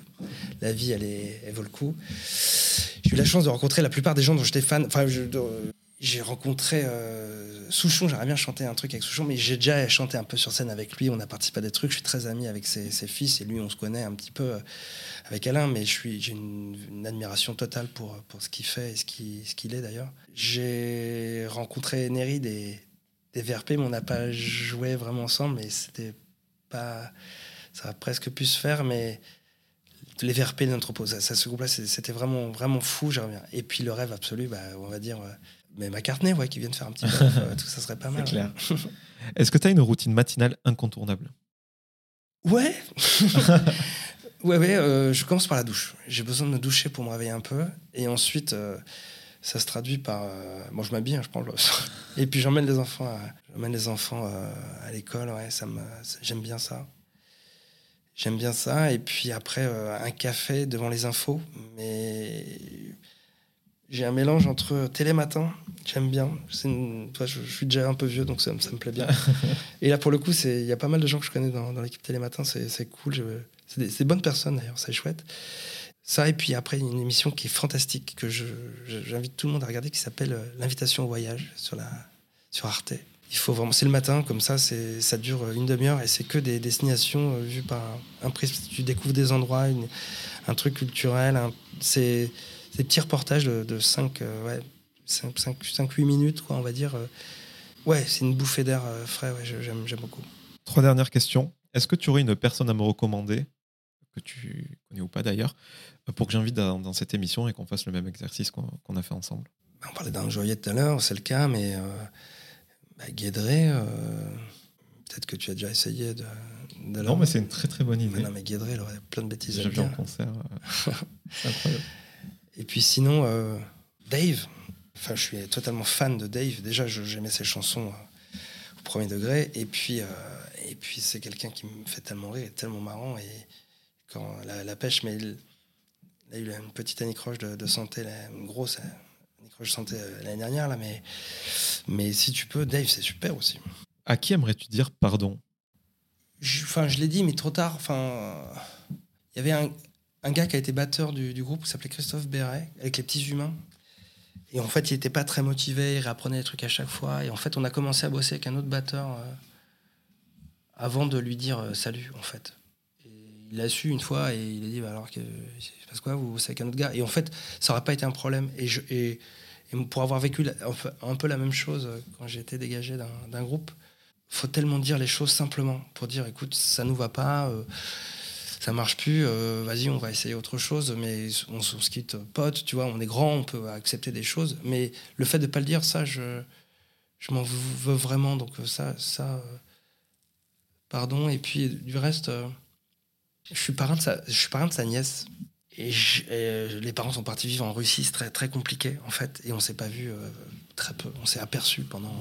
La vie, elle, est, elle vaut le coup. J'ai eu la chance de rencontrer la plupart des gens dont j'étais fan. Enfin, j'ai rencontré euh, Souchon. J'aimerais bien chanter un truc avec Souchon, mais j'ai déjà chanté un peu sur scène avec lui. On a participé à des trucs. Je suis très ami avec ses, fils et lui, on se connaît un petit peu euh, avec Alain, mais j'ai une, admiration totale pour, pour ce qu'il fait et ce qu'il, ce qu'il est d'ailleurs. J'ai rencontré Neri des, des VRP, mais on n'a pas joué vraiment ensemble, mais c'était pas. Ça a presque pu se faire, mais les VRP de l'entrepôt, ça, ça, ce groupe-là, c'était vraiment, vraiment fou, bien. Et puis le rêve absolu, bah, on va dire. euh, mais McCartney, ouais, qui vient de faire un petit rêve, euh, tout ça serait pas mal. clair. Est-ce que tu as une routine matinale incontournable? Ouais. ouais, ouais, euh, je commence par la douche. J'ai besoin de me doucher pour me réveiller un peu. Et ensuite, euh, ça se traduit par. euh, bon, je m'habille, hein, je prends le. Et puis j'emmène les enfants à, j'emmène les enfants euh, à l'école. Ouais, ça me, j'aime bien ça. J'aime bien ça. Et puis après, euh, un café devant les infos. Mais j'ai un mélange entre télématin, j'aime bien. Une- toi, je, je suis déjà un peu vieux, donc ça, me- ça me plaît bien. Et là, pour le coup, il y a pas mal de gens que je connais dans, dans l'équipe Télématin. C'est cool. je- C'est des, c'est des bonnes personnes, d'ailleurs. C'est chouette. Ça, et puis après, une émission qui est fantastique, que j'invite tout le monde à regarder, qui s'appelle euh, L'invitation au voyage sur, la, sur Arte. Il faut vraiment, c'est le matin, comme ça, ça dure une demi-heure et c'est que des destinations euh, vues par un, prisme. Tu découvres des endroits, un truc culturel. c'est des petits reportages de, de 5, ouais, 5-8 minutes, quoi, on va dire. euh. Ouais, c'est une bouffée d'air euh, frais, j'aime beaucoup. Trois dernières questions. Est-ce que tu aurais une personne à me recommander, que tu connais ou pas d'ailleurs, euh, pour que j'invite dans, dans cette émission et qu'on fasse le même exercice qu'on a fait ensemble On parlait d'un joyeux tout à l'heure, c'est le cas, mais euh, bah, Guédré, euh, peut-être que tu as déjà essayé de, de Non, mais c'est une très très bonne Mais idée. non, mais Guédré, il aurait plein de bêtises à J'ai vu en concert. euh, c'est incroyable. Et puis sinon, Dave. Enfin, je suis totalement fan de Dave. Déjà, j'aimais ses chansons au premier degré. Et puis, et puis c'est quelqu'un qui me fait tellement rire tellement marrant. Et quand la, la pêche, mais il, il a eu une petite anicroche de, de santé, là, une grosse anicroche de santé euh, l'année dernière. Là, mais, mais si tu peux, Dave, c'est super aussi. À qui aimerais-tu dire pardon? Je- Enfin, je l'ai dit, mais trop tard. Enfin, euh, il y avait un, un gars qui a été batteur du, du groupe qui s'appelait Christophe Béret, avec les petits humains. Et en fait, il n'était pas très motivé, il réapprenait des trucs à chaque fois. Et en fait, on a commencé à bosser avec un autre batteur euh, avant de lui dire euh, salut, en fait. Il l'a su une fois et il a dit bah, alors que se passe quoi, vous bossez avec un autre gars? Et en fait, ça n'aurait pas été un problème. Et, je, et, pour avoir vécu un peu- la même chose quand j'ai été dégagé d'un groupe, faut tellement dire les choses simplement pour dire écoute ça nous va pas euh, ça marche plus euh, vas-y on va essayer autre chose mais on, se quitte pote tu vois on est grand on peut accepter des choses mais le fait de pas le dire ça je je m'en veux vraiment donc ça ça euh, pardon et puis du reste euh, je suis parrain de sa nièce et, euh, les parents sont partis vivre en Russie c'est très très compliqué en fait et on s'est pas vu euh, très peu on s'est aperçu pendant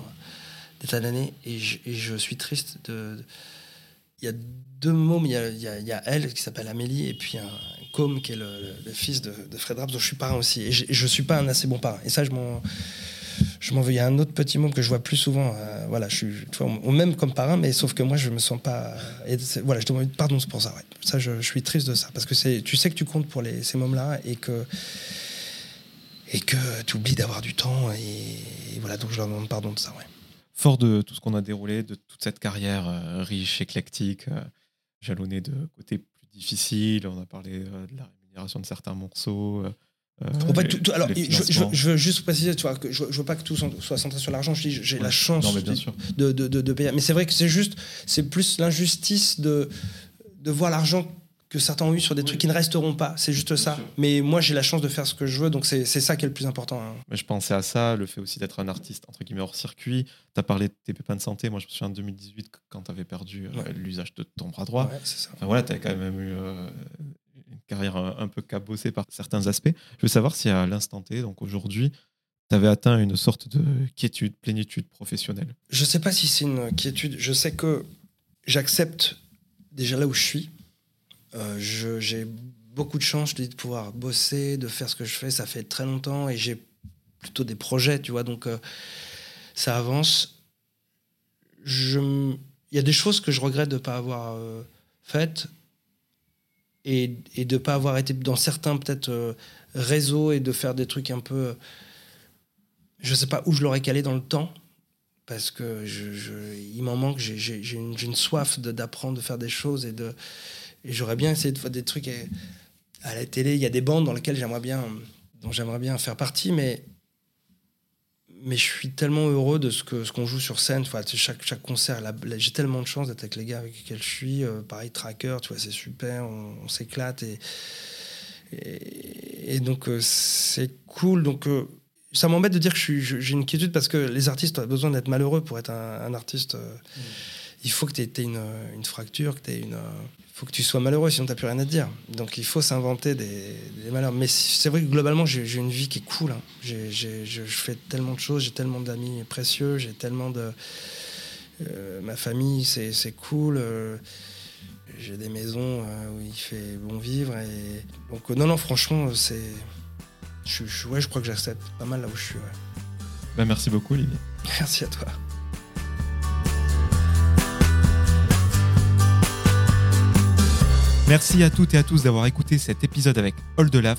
des tas d'années et je, suis triste de. Il y a deux mômes, il y a, il y a- elle qui s'appelle Amélie et puis un Com qui est le, fils de, de Fred Raps dont je suis parrain aussi. Et je, je suis pas un assez bon parrain. Et ça, je m'en. Je m'en veux. Il y a un autre petit môme que je vois plus souvent. euh, voilà, je suis, tu vois, on m'aime comme parrain, mais sauf que moi, je me sens pas. Voilà, je demande pardon pour ça. Ouais. Ça, je, suis triste de ça parce que c'est, tu sais que tu comptes pour ces mômes-là et que et que tu oublies d'avoir du temps et, voilà. Donc, je demande pardon de ça. Ouais. Fort de tout ce qu'on a déroulé, de toute cette carrière euh, riche, éclectique, euh, jalonnée de côtés plus difficiles, on a parlé de la rémunération de certains morceaux. Euh, En fait, les- tout- tout- alors, je, je- financements. je veux juste préciser, tu vois, que je, je veux pas que tout soit centré sur l'argent. Je dis, j'ai la chance Non, mais bien de, sûr. de, de- payer. Mais c'est vrai que c'est juste, c'est plus l'injustice de, de voir l'argent que certains ont eu sur des trucs qui ne resteront pas. C'est juste ça. sûr. Mais moi, j'ai la chance de faire ce que je veux, donc c'est c'est ça qui est le plus important. hein. Mais je pensais à ça, le fait aussi d'être un artiste entre guillemets hors circuit. Tu as parlé de tes pépins de santé. Moi, je me souviens en 2018, quand tu avais perdu euh, Ouais. l'usage de ton bras droit. Ouais, c'est ça. Enfin voilà, tu as quand même eu euh, une carrière un, un peu cabossée par certains aspects. Je veux savoir si à l'instant T, donc aujourd'hui, tu avais atteint une sorte de quiétude, plénitude professionnelle. Je sais pas si c'est une quiétude. Je sais que j'accepte déjà là où je suis. Euh, j'ai beaucoup de chance, je dis, de pouvoir bosser, de faire ce que je fais. Ça fait très longtemps et j'ai plutôt des projets, tu vois. Donc, euh, ça avance. Il y a des choses que je regrette de ne pas avoir euh, faites et, de ne pas avoir été dans certains, peut-être, euh, réseaux et de faire des trucs un peu. Je sais pas où je l'aurais calé dans le temps parce que m'en manque. J'ai une, soif d'apprendre, de, faire des choses et j'aurais bien essayé de faire des trucs à, la télé. Il y a des bandes dans lesquelles j'aimerais bien, j'aimerais bien faire partie, mais mais je suis tellement heureux de ce que ce qu'on joue sur scène. Enfin, chaque chaque concert, j'ai tellement de chance d'être avec les gars avec lesquels je suis. Euh, pareil, Tracker, tu vois, c'est super. On, on s'éclate et, et et donc euh, c'est cool. Donc euh, ça m'embête de dire que je suis- je- j'ai une quiétude parce que les artistes ont besoin d'être malheureux pour être un, un artiste. euh, Il faut que tu aies une, une fracture, que tu une. Faut que tu sois malheureux, sinon tu plus rien à te dire. Donc il faut s'inventer des, des malheurs. Mais c'est vrai que globalement, j'ai une vie qui est cool. hein. Je, je fais tellement de choses, j'ai tellement d'amis précieux, j'ai tellement de. euh, ma famille, c'est cool. euh, j'ai des maisons euh, où il fait bon vivre. Et... Donc, non, non, franchement, c'est. Je, je, ouais, je crois que j'accepte pas mal là où je suis. ouais. Ben, merci beaucoup, Olivier. Merci à toi. Merci à toutes et à tous d'avoir écouté cet épisode avec All de Laf.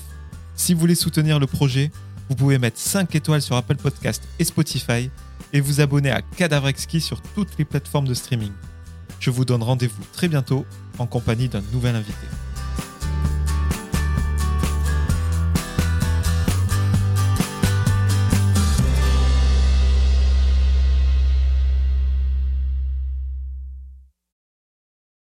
Si vous voulez soutenir le projet, vous pouvez mettre 5 étoiles sur Apple Podcast et Spotify et vous abonner à Cadavre Exquis sur toutes les plateformes de streaming. Je vous donne rendez-vous très bientôt en compagnie d'un nouvel invité.